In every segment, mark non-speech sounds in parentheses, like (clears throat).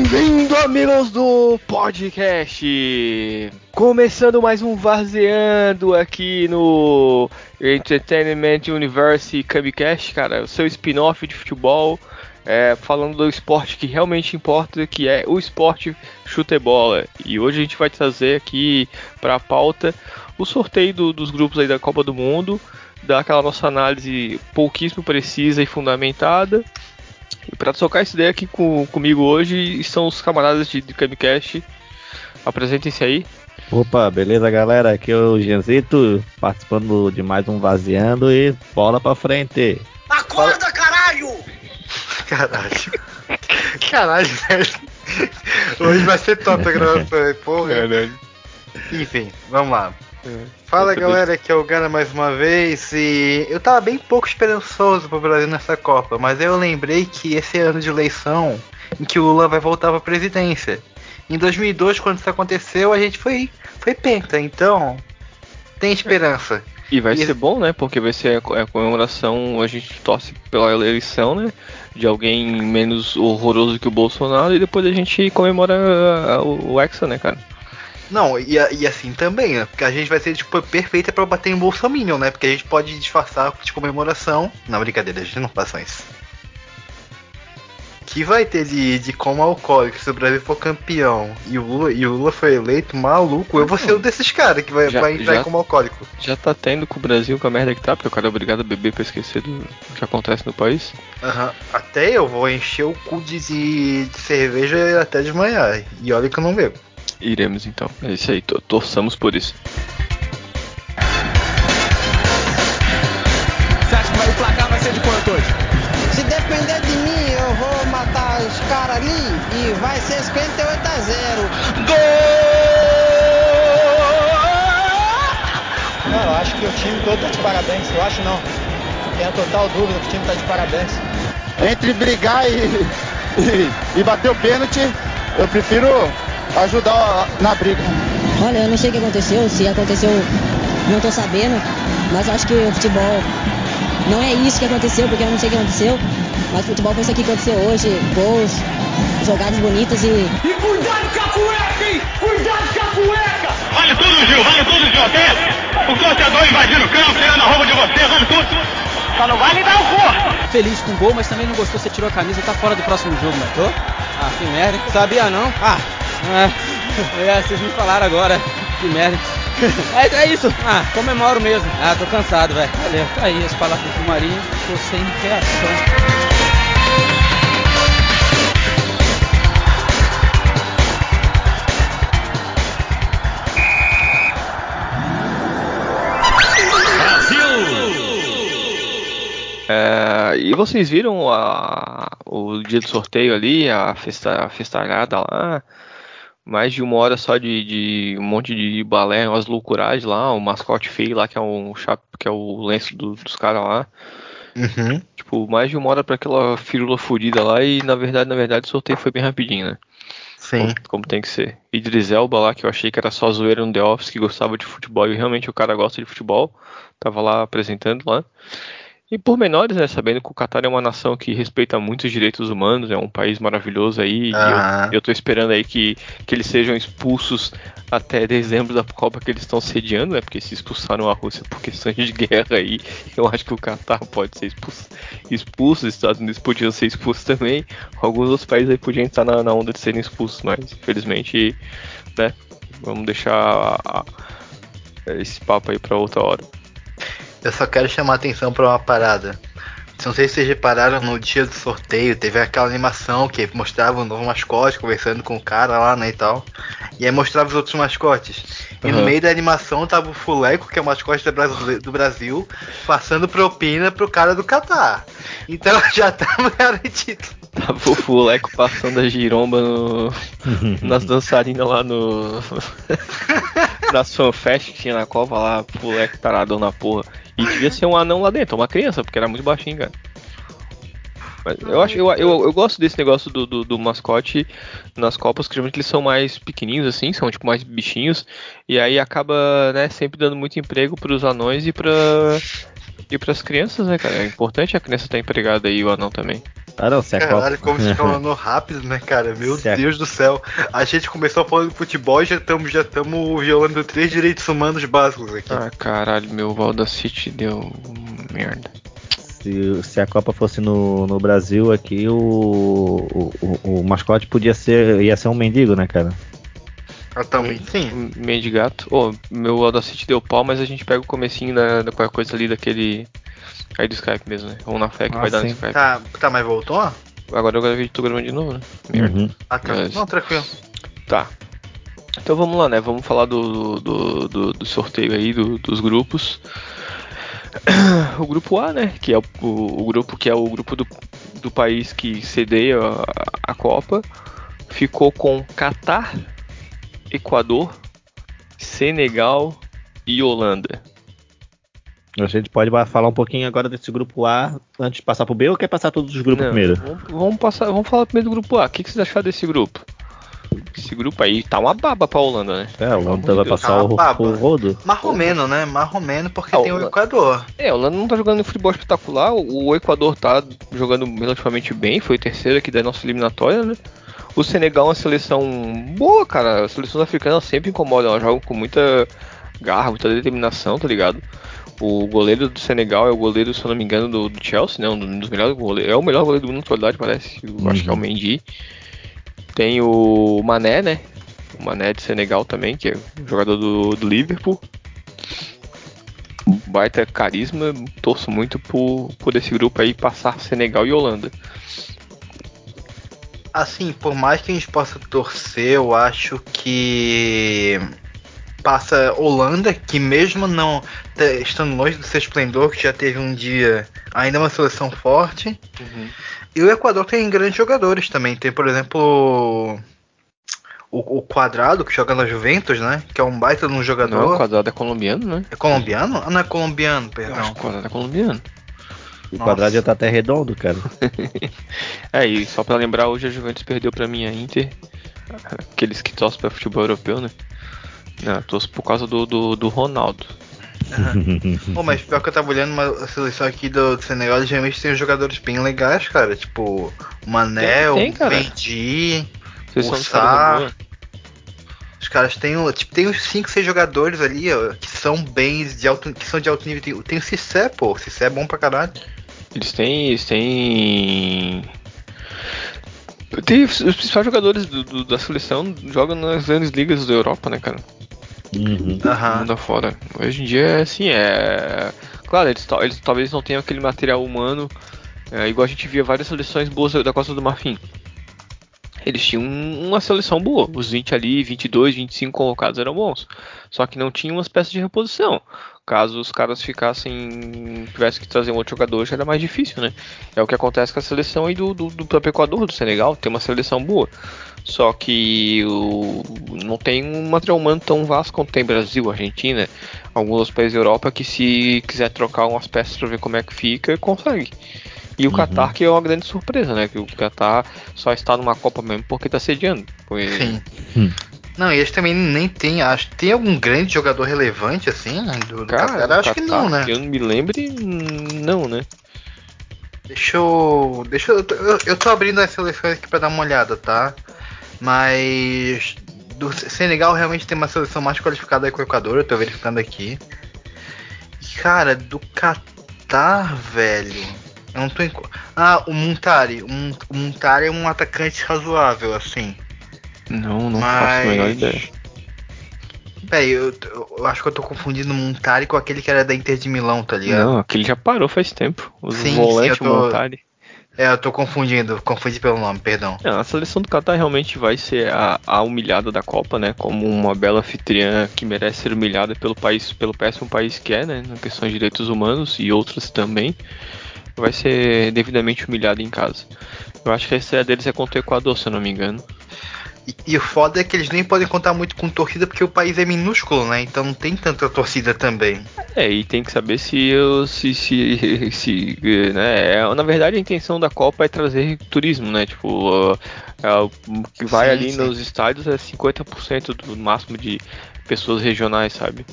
Bem-vindo, amigos do podcast! Começando mais um Vazeando aqui no Entertainment Universe Camicast, cara, o seu spin-off de futebol, é, falando do esporte que realmente importa, que é o esporte chutebola. E hoje a gente vai trazer aqui para a pauta o sorteio do, dos grupos aí da Copa do Mundo, dar aquela nossa análise pouquíssimo precisa e fundamentada para trocar essa ideia aqui com, comigo hoje estão os camaradas de, de Camicast. Apresentem-se aí. Opa, beleza galera? Aqui é o Genzito, participando de mais um Vazeando e bola pra frente. Acorda, caralho! (laughs) Caralho. Caralho, velho. Hoje vai ser top a gravação, porra. Caralho. Enfim, vamos lá. É. Fala galera, aqui é o Gana mais uma vez e eu tava bem pouco esperançoso pro Brasil nessa Copa, mas eu lembrei que esse ano de eleição em que o Lula vai voltar pra presidência. Em 2002, quando isso aconteceu, a gente foi, foi penta, então tem esperança. E vai E- ser bom, né? Porque vai ser a co- a comemoração, a gente torce pela eleição, né? De alguém menos horroroso que o Bolsonaro e depois a gente comemora a- o Hexa, né, cara? Não, e, e assim também, né? Porque a gente vai ser, tipo, perfeita pra bater em Bolsominion, né? Porque a gente pode disfarçar de comemoração. Não, brincadeira, a gente não faça isso. Que vai ter de, de como alcoólico se o Brasil for campeão e o Lula, e o Lula foi eleito, maluco, eu vou ser um desses caras que vai, Já- vai entrar já- como alcoólico. Já tá tendo com o Brasil com a merda que tá, porque o cara é obrigado a beber pra esquecer do que acontece no país. Aham. Até eu vou encher o cu de, de, de cerveja até de manhã. E olha que eu não bebo. Iremos então. É isso aí, to- torçamos por isso. Você acha que vai- o placar vai ser de quanto hoje? Se depender de mim, eu vou matar os caras ali e vai ser 58 a 0. Não, eu acho que o time todo tá de parabéns. Eu acho não. Tenho total dúvida que o time tá de parabéns. entre brigar e, e, e bater o pênalti, eu prefiro ajudar na briga. Olha, eu não sei o que aconteceu, se aconteceu, não tô sabendo, mas eu acho que o futebol não é isso que aconteceu, porque eu não sei o que aconteceu, mas o futebol foi isso aqui que aconteceu hoje, gols, jogadas bonitas e E cuidado com a cueca, hein? Cuidado com a cueca! Vale tudo, Gil, vale tudo, Gil. Até o torcedor invadindo o campo, tirando a roupa de você, vale tudo. Só não vale dar o cu. feliz com o gol, mas também não gostou, você tirou a camisa, tá fora do próximo jogo, né? Tô? Ah, que merda. Sabia não? Ah, é, é, vocês me falaram agora. Que merda. É, é isso. Ah, comemoro mesmo. Ah, tô cansado, velho. Valeu. Tá aí as palavras do Marinho, tô sem reação. É, e vocês viram a- o dia do sorteio ali, a, festa, a festalhada lá? Mais de uma hora só de, de um monte de balé, umas loucuragens lá, o mascote feio lá, que é, um, que é o lenço do- dos caras lá. Uhum. Tipo, mais de uma hora pra aquela firula fodida lá e na verdade, na verdade, o sorteio foi bem rapidinho, né? Sim. Como, como tem que ser. Idris Elba lá, que eu achei que era só zoeira no The Office, que gostava de futebol e realmente o cara gosta de futebol. Tava lá apresentando lá. E por menores, né? Sabendo que o Qatar é uma nação que respeita muito os direitos humanos, é um país maravilhoso aí. Ah. E eu, eu tô esperando aí que, que eles sejam expulsos até dezembro da Copa que eles estão sediando, né? Porque se expulsaram a Rússia por questões de guerra aí, (laughs) eu acho que o Qatar pode ser expulso. expulso os Estados Unidos podiam ser expulsos também. Alguns outros países aí podiam estar na, na onda de serem expulsos, mas infelizmente, né? Vamos deixar a- a- esse papo aí pra outra hora. Eu só quero chamar a atenção pra uma parada. Não sei se vocês repararam no dia do sorteio, teve aquela animação que mostrava o novo mascote conversando com o cara lá, né, e tal. E aí mostrava os outros mascotes. E no Aham. meio da animação tava o Fuleco, que é o mascote do Brasil, do Brasil, passando propina pro cara do Catar. Então (laughs) já tava (laughs) garantido. Tava o Fuleco passando a giromba no, (laughs) nas dançarinas lá no. nas fanfest que tinha na Copa lá, Fuleco taradão na porra. E devia ser um anão lá dentro, uma criança, porque era muito baixinho, cara. Mas eu acho, eu, eu, eu gosto desse negócio do, do, do mascote nas Copas, que geralmente eles são mais pequenininhos assim, são tipo mais bichinhos, e aí acaba, né, sempre dando muito emprego pros anões e pra E pras crianças, né, cara? É importante a criança estar empregada aí, o anão também. Ah, não, se a Caralho, Copa... como se falando (laughs) rápido, né, cara? Meu Se a- Deus do céu. A gente começou falando de futebol e já estamos já tamo violando três direitos humanos básicos aqui. Ah, caralho, meu Valda City deu merda. Se, se a Copa fosse no, no Brasil aqui, o, o, o, o mascote podia ser. ia ser um mendigo, né, cara? Ah, também, sim. Meio de gato. Ô, meu Audacity deu pau, mas a gente pega o comecinho da, da qualquer coisa ali daquele. Aí do Skype mesmo, né? Vamos na fé que Ah, vai dar no sim. Skype. Tá, tá, mas voltou? Agora eu gravei, tô gravando de novo, né? Merda. Uhum. Ah, tá. Mas- Não, tranquilo. Tá. Então vamos lá, né? Vamos falar do, do, do, do sorteio aí, do- dos grupos. (clears throat) O grupo A, né? Que é o, o, o grupo que é o grupo do, do país que cedeia a, a Copa. Ficou com Catar, Equador, Senegal e Holanda. A gente pode falar um pouquinho agora desse grupo A antes de passar pro B ou quer passar todos os grupos Não, primeiro? Vamos, vamos passar, vamos falar primeiro do grupo A. O que, que vocês acharam desse grupo? Esse grupo aí tá uma baba pra Holanda, né? É, o Holanda amor vai passar Ah, o, baba. o rodo. Marromeno, né? Marromeno porque Ah, tem o o- Equador. É, a Holanda não tá jogando futebol espetacular. O o Equador tá jogando relativamente bem, foi o terceiro aqui da nossa eliminatória, né? O Senegal é uma seleção boa, cara. As seleções africanas sempre incomodam, elas jogam com muita garra, muita determinação, tá ligado? O goleiro do Senegal é o goleiro, se eu não me engano, do, do Chelsea, né? Um dos melhores goleiros. É o melhor goleiro do mundo na atualidade, parece. Eu acho que é o Mendy. Tem o Mané, né? O Mané de Senegal também, que é um jogador do, do Liverpool baita carisma, torço muito por, por esse grupo aí passar Senegal e Holanda. Assim, por mais que a gente possa torcer, eu acho que passa Holanda, que mesmo não estando longe do seu esplendor, que já teve um dia, ainda é uma seleção forte. E o Equador tem grandes jogadores também. Tem, por exemplo, o, o Quadrado, que joga na Juventus, né? Que é um baita de um Não, o jogador. quadrado é colombiano, né? É colombiano? Ah, não é colombiano, Eu perdão. acho que o quadrado é colombiano. O Nossa. quadrado já tá até redondo, cara. (laughs) É, e só pra lembrar, hoje a Juventus perdeu pra mim a Inter. Aqueles que torcem pra futebol europeu, né? Não, torço por causa do, do, do Ronaldo. (laughs) Pô, mas pior que eu tava olhando uma seleção aqui do, do Senegal, eles geralmente tem jogadores bem legais, cara. Tipo, o Mané, Tem- tem, o. Mendy, o Sá. boa. Os caras têm, o- tipo, tem uns 5, 6 jogadores ali, ó, que são bem de alto, que são de alto nível. Tem, tem o Cissé, pô. O Cissé é bom pra caralho. Eles têm. Eles têm. Tem os principais jogadores do- do- da seleção jogam nas grandes ligas da Europa, né, cara? Uhum. Aham. mundo afora. Hoje em dia é assim, é. Claro, eles, eles talvez não tenham aquele material humano, é, igual a gente via várias seleções boas da Costa do Marfim. Eles tinham um- uma seleção boa, os 20 ali, 22, 25 colocados eram bons. Só que não tinham umas peças de reposição. Caso os caras ficassem. tivessem que trazer um outro jogador, já era mais difícil, né? É o que acontece com a seleção aí do, do, do próprio Equador, do Senegal, tem uma seleção boa. Só que o, não tem um material humano tão vasto quanto tem Brasil, Argentina, alguns outros países da Europa que se quiser trocar umas peças para ver como é que fica, consegue. E o Qatar que é uma grande surpresa, né? Que o Qatar só está numa Copa mesmo porque está sediando. Foi- Sim. Não, e eles também nem tem. Acho, tem algum grande jogador relevante, assim, do, do Cara, Qatar? Acho que Qatar, não, né? Que eu não me lembre, não, né? Deixa eu. Deixa eu. Eu, tô abrindo as seleções aqui pra dar uma olhada, tá? Mas. Do Senegal realmente tem uma seleção mais qualificada aí que o Equador, eu tô verificando aqui. Cara, do Catar, velho. Eu não tô em. Ah, o Muntari. O Mun- o Muntari é um atacante razoável, assim. Não, não faço a menor ideia. Peraí, eu, eu acho que eu tô confundindo o Muntari com aquele que era da Inter de Milão, tá ligado? Não, aquele já parou faz tempo. Os Sim, sim, volantes eu tô- Montari. É, eu tô confundindo, confundi pelo nome, perdão. Não, a seleção do Qatar realmente vai ser a, a humilhada da Copa, né? Como uma bela anfitriã que merece ser humilhada pelo país, pelo péssimo país que é, né? Na questão de direitos humanos e outras também. Vai ser devidamente humilhada em casa. Eu acho que a estreia deles é contra o Equador, se eu não me engano. E, e o foda é que eles nem podem contar muito com torcida porque o país é minúsculo, né? Então não tem tanta torcida também. É, e tem que saber se eu se, se, (laughs) se né, é, na verdade a intenção da Copa é trazer turismo, né? Tipo, uh, é, o que vai Sim, ali sim. nos estádios é 50% do máximo de pessoas regionais, sabe?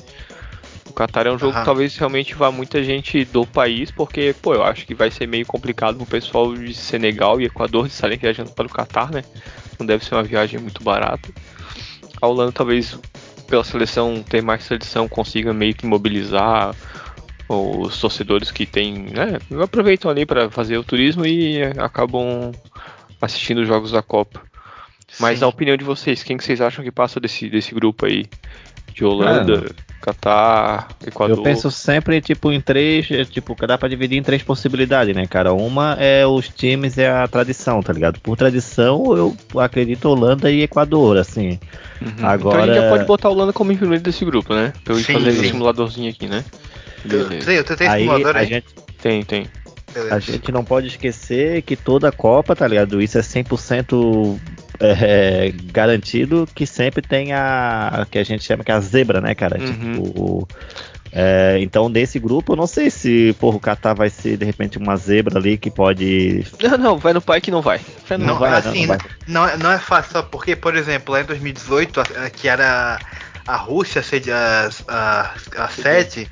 O Qatar é um jogo que talvez realmente vá muita gente do país, porque, pô, eu acho que vai ser meio complicado pro pessoal de Senegal e Equador de estarem viajando para o Qatar, né? Não deve ser uma viagem muito barata. A Holanda talvez, pela seleção ter mais tradição, consiga meio que mobilizar os torcedores que tem, né? Aproveitam ali para fazer o turismo e acabam assistindo os jogos da Copa. Mas Sim. na opinião de vocês, quem que vocês acham que passa desse, desse grupo aí? De Holanda, Catar, Equador? Eu penso sempre, tipo, em três, é, tipo, dá pra dividir em três possibilidades, né, cara? Uma é os times, é a tradição, tá ligado? Por tradição, eu acredito Holanda e Equador, assim. Uhum. Agora- Então a gente já pode botar a Holanda como primeiro desse grupo, né? Pra eu ir Sim, fazer sim. um simuladorzinho aqui, né? Beleza. eu tentei simulador a aí. gente, Tem, tem. Beleza. a gente não pode esquecer que toda a Copa, tá ligado? Isso é 100% é, garantido que sempre tem a que a gente chama que é a zebra, né, cara? Uhum. Tipo, é, então desse grupo, eu não sei se porra, o Qatar vai ser de repente uma zebra ali que pode. Não, não, vai no pai que não vai. Não, Não vai, assim, não não, vai. não, é- não é fácil, só porque, por exemplo, lá em 2018, a- a- que era a Rússia sede, a, a, a sede,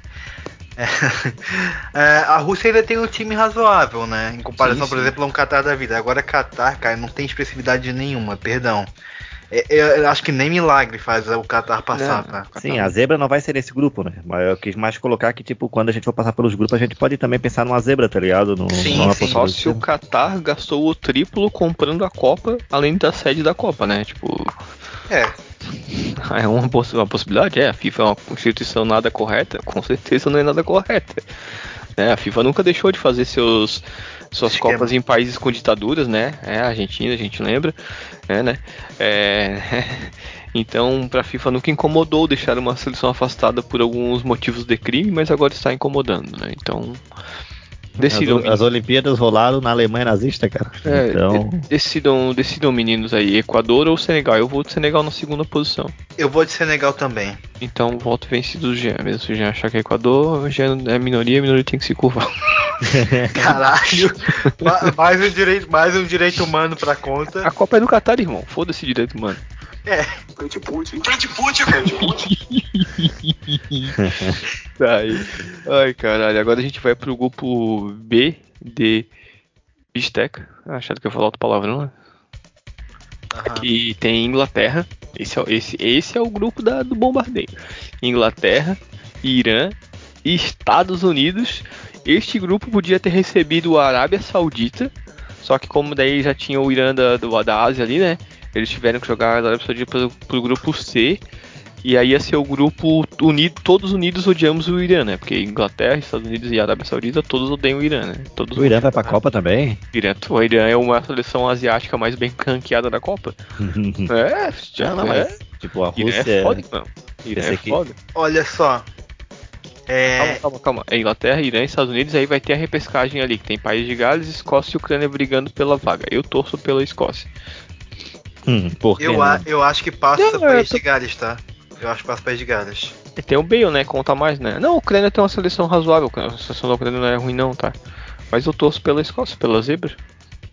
é, (laughs) é, a Rússia ainda tem um time razoável, né? Em comparação, Sim, por sim. exemplo, a um Qatar da vida. Agora, Qatar, cara, não tem expressividade nenhuma, perdão. É, Eu, eu acho que nem milagre faz o Qatar passar, Não. tá? Sim, a zebra não vai ser nesse grupo, né? Mas eu quis mais colocar que, tipo, quando a gente for passar pelos grupos, a gente pode também pensar numa zebra, tá ligado? No, Sim, numa sim. Só se o Qatar gastou o triplo comprando a Copa, além da sede da Copa, né? Tipo, É, (laughs) é uma, poss- uma possibilidade? É, a FIFA é uma instituição nada correta? Com certeza não é nada correta. Né? A FIFA nunca deixou de fazer seus, suas. Copas em países com ditaduras, né? É, a Argentina, a gente lembra. É, né? É, (laughs) então, pra FIFA nunca incomodou deixar uma seleção afastada por alguns motivos de crime, mas agora está incomodando, né? Então, decidam. As, as Olimpíadas rolaram na Alemanha nazista, cara. É, então, de- decidam, decidam, meninos aí, Equador ou Senegal. Eu vou de Senegal na segunda posição. eu vou de Senegal também. Então, voto vencido do Jean. Mesmo se o Jean achar que é Equador, o Jean é minoria, a minoria tem que se curvar. (laughs) Caralho, Ma- mais um direito, mais um direito humano pra conta. A Copa é do Catar, irmão. Foda-se direito, mano. É, Frente Putin. Frente Putin, frente Putin. (laughs) Aí. Ai, caralho. Agora a gente vai pro grupo B de Bisteca. Achado que eu ia falar outro palavrão, né? aham. E tem Inglaterra. Esse é, o- esse, esse é o grupo da, do bombardeio. Inglaterra, Irã e Estados Unidos. Este grupo podia ter recebido a Arábia Saudita. Só que como daí já tinha o Irã da, do- da Ásia ali, né? Eles tiveram que jogar a Arábia Saudita pro, pro grupo C. E aí ia ser o grupo unido, todos unidos odiamos o Irã, né? Porque Inglaterra, Estados Unidos e Arábia Saudita, todos odeiam o Irã, né? Todos o Irã vai pra Copa também? direto. O Irã é uma seleção asiática mais bem ranqueada da Copa. (laughs) É, já não, não, é. mas, tipo, a Irã Rússia. é foda, mano. Irã é aqui- foda. Olha só. É, Calma, calma, calma. É Inglaterra, Irã e Estados Unidos, aí vai ter a repescagem ali, que tem País de Gales, Escócia e Ucrânia brigando pela vaga. Eu torço pela Escócia. Hum, eu, a- eu acho que passa Não, País eu tô- de Gales, tá? Eu acho que passa País de Gales. E tem o Bale, né? Conta mais, né? Não, a Ucrânia tem uma seleção razoável. A seleção da Ucrânia não é ruim, não, tá? Mas eu torço pela Escócia, pela zebra.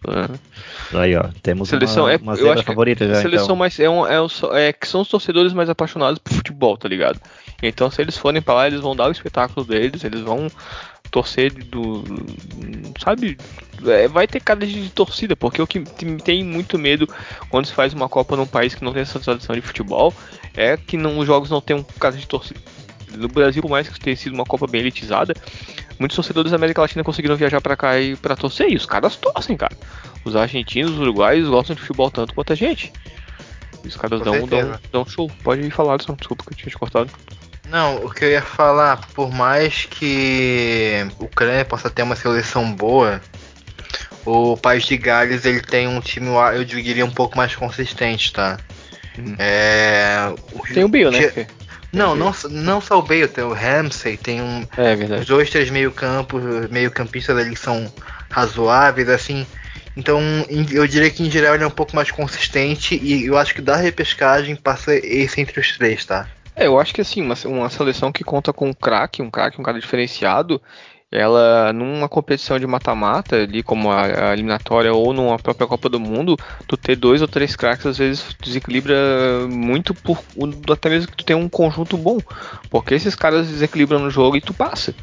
É. Aí, ó, temos Seleção uma, é, uma eu zebra acho que favorita já. seleção então. mais é, um, é, um, é que são os torcedores mais apaixonados por futebol, tá ligado? Então se eles forem pra lá, eles vão dar o espetáculo deles, eles vão torcer do, sabe? É, vai ter cara de torcida, porque o que tem- muito medo quando se faz uma Copa num país que não tem essa tradição de futebol é que não, os jogos não tem um cara de torcida. No Brasil, por mais que tenha sido uma Copa bem elitizada, muitos torcedores da América Latina conseguiram viajar pra cá e pra torcer, e os caras torcem, cara. Os argentinos, os uruguaios gostam de futebol tanto quanto a gente. E os caras dão, dão, dão show. Pode falar. Desculpa que eu tinha te cortado. Não, o que eu ia falar, por mais que o Ucrânia possa ter uma seleção boa, o País de Gales ele tem um time, eu diria, um pouco mais consistente, tá? Uhum. É, Tem o Bill, né? Ge- Não, não, não só o Bale, tem o Ramsey, tem um, É os verdade. dois, três meio campos, meio campistas ali que são razoáveis, assim. Então, eu diria que em geral ele é um pouco mais consistente e eu acho que da repescagem passa esse entre os três, tá? É, eu acho que assim, uma, uma seleção que conta com um craque, um craque, um cara diferenciado, ela numa competição de mata-mata, ali como a, a, eliminatória ou numa própria Copa do Mundo, tu ter dois ou três craques às vezes desequilibra muito por até mesmo que tu tenha um conjunto bom, porque esses caras desequilibram no jogo e tu passa.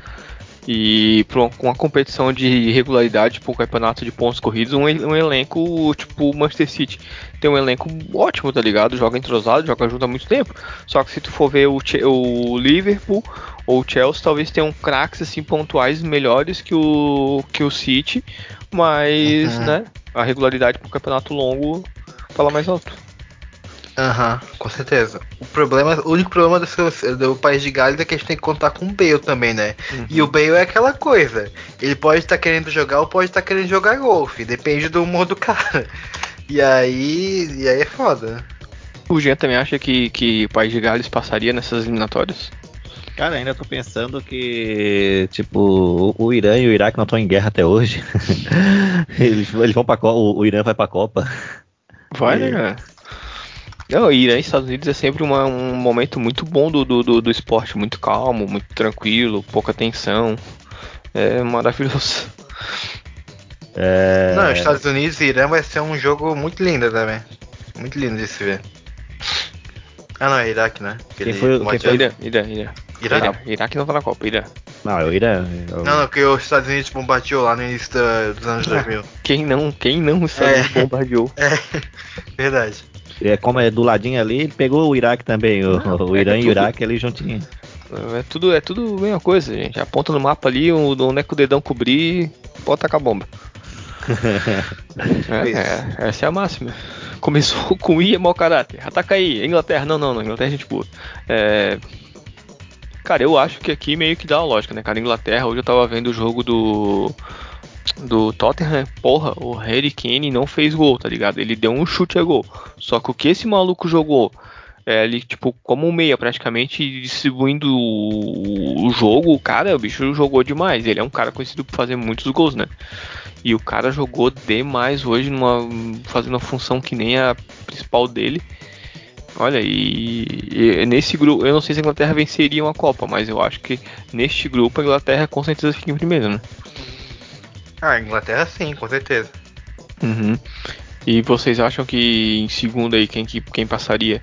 E para uma, competição de regularidade, para um campeonato de pontos corridos, um, um elenco tipo Manchester City tem um elenco ótimo, tá ligado? Joga entrosado, joga junto há muito tempo. Só que se tu for ver o, o Liverpool ou o Chelsea, talvez tenham craques assim pontuais melhores que o que o City, mas, uhum. né, a regularidade para o campeonato longo fala mais alto. Aham, uhum, com certeza. O problema, o único problema do, do país de Gales é que a gente tem que contar com o Bale também, né? Uhum. E o Bale é aquela coisa. Ele pode estar tá querendo jogar ou pode estar tá querendo jogar golfe. Depende do humor do (laughs) cara. E aí. E aí é foda. O Jean também acha que, que o país de Gales passaria nessas eliminatórias? Cara, ainda tô pensando que, tipo, o Irã e o Iraque não estão em guerra até hoje. (laughs) eles, eles vão pra Copa, o Irã vai pra Copa. Vai, né, cara? Não, Irã e Estados Unidos é sempre uma, um momento muito bom do, do, do, esporte, muito calmo, muito tranquilo, pouca tensão. É maravilhoso. É... Não, Estados Unidos e Irã vai ser um jogo muito lindo também. Muito lindo de se ver. Ah não, é Iraque, né? Quem foi, quem foi Irã? Irã, Irã. Irã? Irã. Iraque não tá na Copa, Irã. Não, é o Irã. Eu... Não, não, porque os Estados Unidos bombardeou lá no início dos anos (laughs) 2000. Quem não, quem não os Estados Unidos é. bombardeou? (laughs) É, verdade. É, como é do ladinho ali, ele pegou o Iraque também, o, ah, o Irã é e o Iraque ali juntinho. É tudo, é tudo a mesma coisa, gente. Aponta no mapa ali, onde é que o dedão cobrir, pode tacar a bomba. (laughs) é, é, essa é a máxima. Começou (laughs) com I é mau caráter. Ataca aí, Inglaterra. Não, não, não. Inglaterra é gente boa. É... Cara, eu acho que aqui meio que dá uma lógica, né, cara? Inglaterra, hoje eu tava vendo o jogo do do Tottenham, porra, o Harry Kane não fez gol, tá ligado? Ele deu um chute a gol. Só que o que esse maluco jogou, é, ele, tipo, como um meia, praticamente distribuindo o, o jogo, o cara, o bicho jogou demais. Ele é um cara conhecido por fazer muitos gols, né? E o cara jogou demais hoje, numa, fazendo uma função que nem a principal dele. Olha, e, e, nesse grupo, eu não sei se a Inglaterra venceria uma Copa, mas eu acho que neste grupo a Inglaterra com certeza fica em primeiro, né? Ah, Inglaterra sim, com certeza. Uhum. E vocês acham que em segundo aí quem, quem passaria?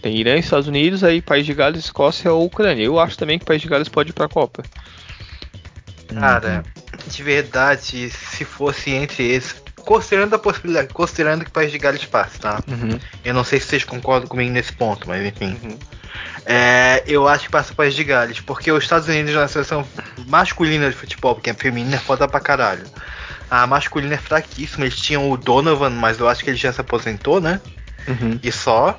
Tem Irã, Estados Unidos, aí País de Gales, Escócia ou Ucrânia. Eu acho também que País de Gales pode ir pra Copa. Cara, de verdade, se fosse entre esses, considerando a possibilidade, considerando que o País de Gales passe, tá? Uhum. Eu não sei se vocês concordam comigo nesse ponto, mas enfim. Uhum. É, eu acho que passa o País de Gales, porque os Estados Unidos na seleção masculina de futebol, porque a feminina é foda pra caralho. A masculina é fraquíssima, eles tinham o Donovan, mas eu acho que ele já se aposentou, né? Uhum. E só.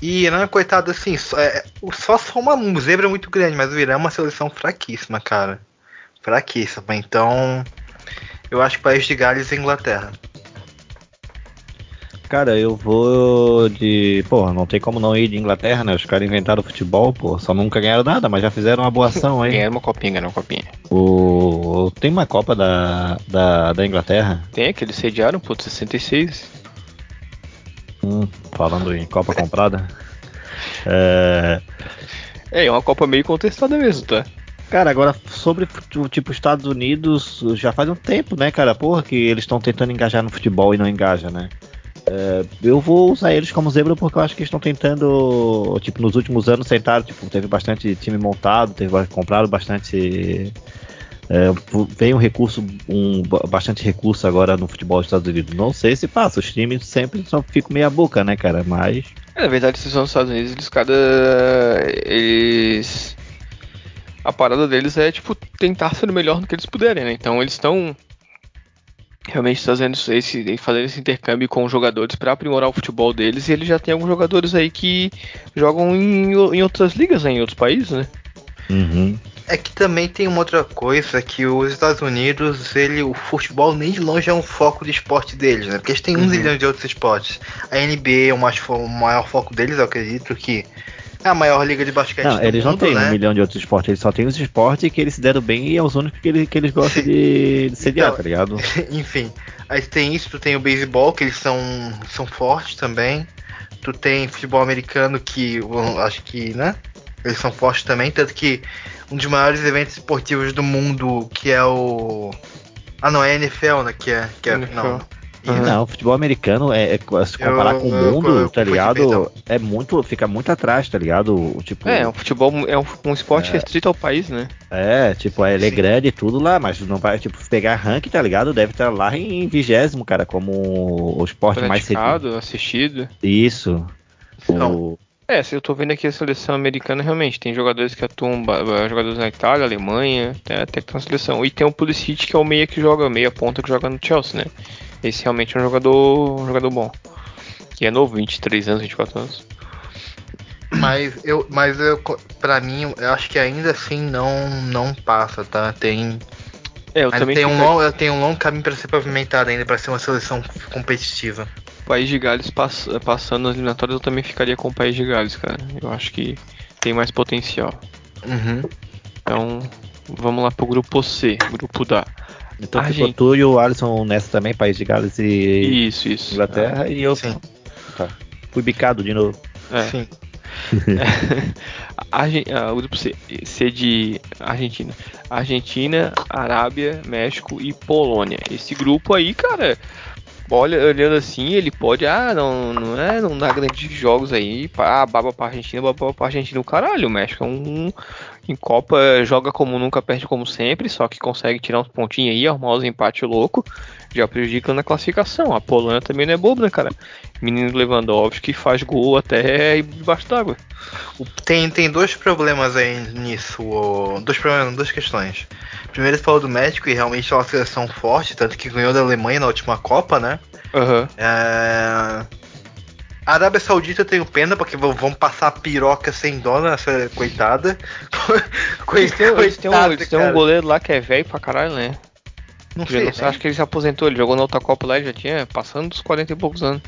E Irã, coitado, assim, só, é, só só uma zebra muito grande, mas o Irã é uma seleção fraquíssima, cara. Fraquíssima. Então, eu acho que País de Gales e Inglaterra. Cara, eu vou de. Pô, não tem como não ir de Inglaterra, né? Os caras inventaram o futebol, pô. Só nunca ganharam nada, mas já fizeram uma boa (laughs) ação aí. Ganharam uma copinha, ganharam uma copinha. O... Tem uma Copa da, da, da Inglaterra? Tem, que eles sediaram, pô, 66. Hum, falando em Copa comprada. (laughs) É... é, é uma Copa meio contestada mesmo, tá? Cara, agora sobre o tipo Estados Unidos, já faz um tempo, né, cara? Porra, que eles estão tentando engajar no futebol e não engaja, né? É, eu vou usar eles como zebra porque eu acho que estão tentando, tipo, nos últimos anos tentaram, tipo, teve bastante time montado, teve compraram bastante é, vem um recurso, um bastante recurso agora no futebol dos Estados Unidos. Não sei se passa, os times sempre só ficam meia boca, né, cara? Mas. É, na verdade, se são os Estados Unidos, eles cada. Eles. A parada deles é, tipo, tentar ser o melhor no que eles puderem, né? Então eles estão realmente fazendo esse, fazendo esse intercâmbio com os jogadores para aprimorar o futebol deles e ele já tem alguns jogadores aí que jogam em, em outras ligas, né, em outros países, né? Uhum. É que também tem uma outra coisa que os Estados Unidos, ele, o futebol nem de longe é um foco de esporte deles, né? Porque eles têm um uhum. zilhão de outros esportes. A NBA é o, mais, o maior foco deles, eu acredito que é a maior liga de basquete não, eles mundo, não têm né? um milhão de outros esportes, eles só têm os esportes que eles se deram bem e é os únicos que eles, que eles gostam de, de sediar, então, tá ligado? (laughs) Enfim, aí tem isso, tu tem o beisebol, que eles são, são fortes também. Tu tem futebol americano, que eu acho que, né? Eles são fortes também, tanto que um dos maiores eventos esportivos do mundo, que é o. Ah não, é a NFL, né? Que é. Que é NFL. não. Não, o futebol americano é, é- se comparar Eu- com o eu- mundo, eu tá confundi, ligado? perdão. É muito, fica muito atrás, tá ligado? O Tipo, É, o futebol é um, um esporte É. restrito ao país, né? é, tipo, ele é Sim. grande e tudo lá, mas não vai, tipo, pegar ranking, tá ligado? Deve estar lá em vigésimo, cara, como o esporte mais Praticado, assistido. Isso. Não. O, É, se eu tô vendo aqui a seleção americana, realmente, tem jogadores que atuam, jogadores na Itália, Alemanha, tem até que tá na seleção. E tem o Pulisic, que é o meia que joga, meia ponta que joga no Chelsea, né? Esse realmente é um jogador, um jogador bom. Que é novo, 23 anos, 24 anos. Mas eu, mas eu, pra mim, eu acho que ainda assim não, não passa, tá? Tem, É, eu também tem um longo, eu tenho um longo caminho pra ser pavimentado ainda pra ser uma seleção competitiva. O País de Gales pass- passando nas eliminatórias, eu também ficaria com o País de Gales, cara. Eu acho que tem mais potencial. Uhum. Então, vamos lá pro grupo C, grupo da. Então Ah, ficou tu e o Alisson nessa também, País de Gales e Isso, isso. Inglaterra, e eu Sim. tá. fui bicado de novo. É. Sim. (laughs) Argen- ah, o grupo C, C de Argentina. Argentina, Arábia, México e Polônia. Esse grupo aí, cara, olha, olhando assim, ele pode, ah, não, não é, não dá grandes jogos aí, pá, ah, baba pra Argentina, baba pra Argentina, caralho, o México é um em Copa joga como nunca, perde como sempre, só que consegue tirar uns pontinhos aí, arrumar os empates louco, já prejudica na classificação. A Polônia também não é bobo, né, cara? Menino Lewandowski faz gol até debaixo d'água. Tem, tem dois problemas aí nisso. Dois problemas, duas questões. Primeiro, você falou do México e realmente é uma seleção forte, tanto que ganhou da Alemanha na última Copa, né? Aham. É... A Arábia Saudita eu tenho pena, porque vão passar piroca sem dó nessa coitada. (laughs) Eles têm um, Coitada, eles têm um cara. goleiro lá que é velho pra caralho, né? Não sei, não- né? acho que ele se aposentou, ele jogou na outra Copa lá e já tinha passando dos 40 e poucos anos.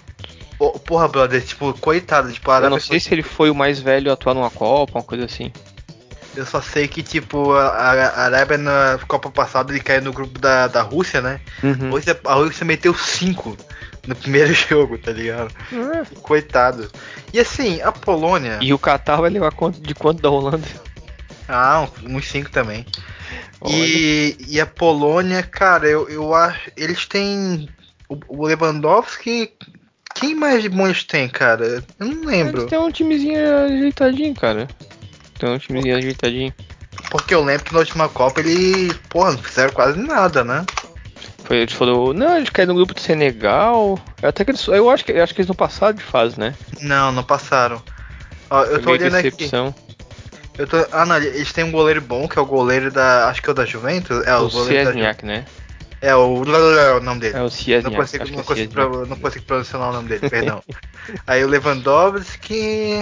Porra, brother, tipo, coitado, tipo, a Eu Arábia não sei se ele foi o mais velho a atuar numa Copa, uma coisa assim. Eu só sei que, tipo, a, a- Arábia na Copa passada ele caiu no grupo da, da Rússia, né? Uhum. A, Rússia, a Rússia meteu 5 no primeiro (laughs) jogo, tá ligado? Coitado. E assim, a Polônia. E o Qatar vai levar conta de quanto da Holanda? Ah, uns 5 também. E, e a Polônia, cara, eu, eu acho. Eles têm. O, o Lewandowski. Quem mais de bom eles têm, cara? Eu não lembro. Eles têm um timezinho ajeitadinho, cara. Tem um timezinho ajeitadinho. Porque eu lembro que na última Copa eles. Porra, não fizeram quase nada, né? Foi, eles foram. Não, eles caíram no grupo do Senegal. Até que eles. Eu acho que, eu acho que eles não passaram de fase, né? Não, não passaram. Ó, eu Foi tô olhando aqui. decepção. Eu tô, ah, não, eles têm um goleiro bom, que é o goleiro da. Acho que é o da Juventus. É, o, O goleiro da Ciesniak, né? Ju- É o. é o nome dele. É o Ciesniak. não consigo, não, é consigo não consigo pronunciar o nome dele, perdão. (laughs) Aí o Lewandowski.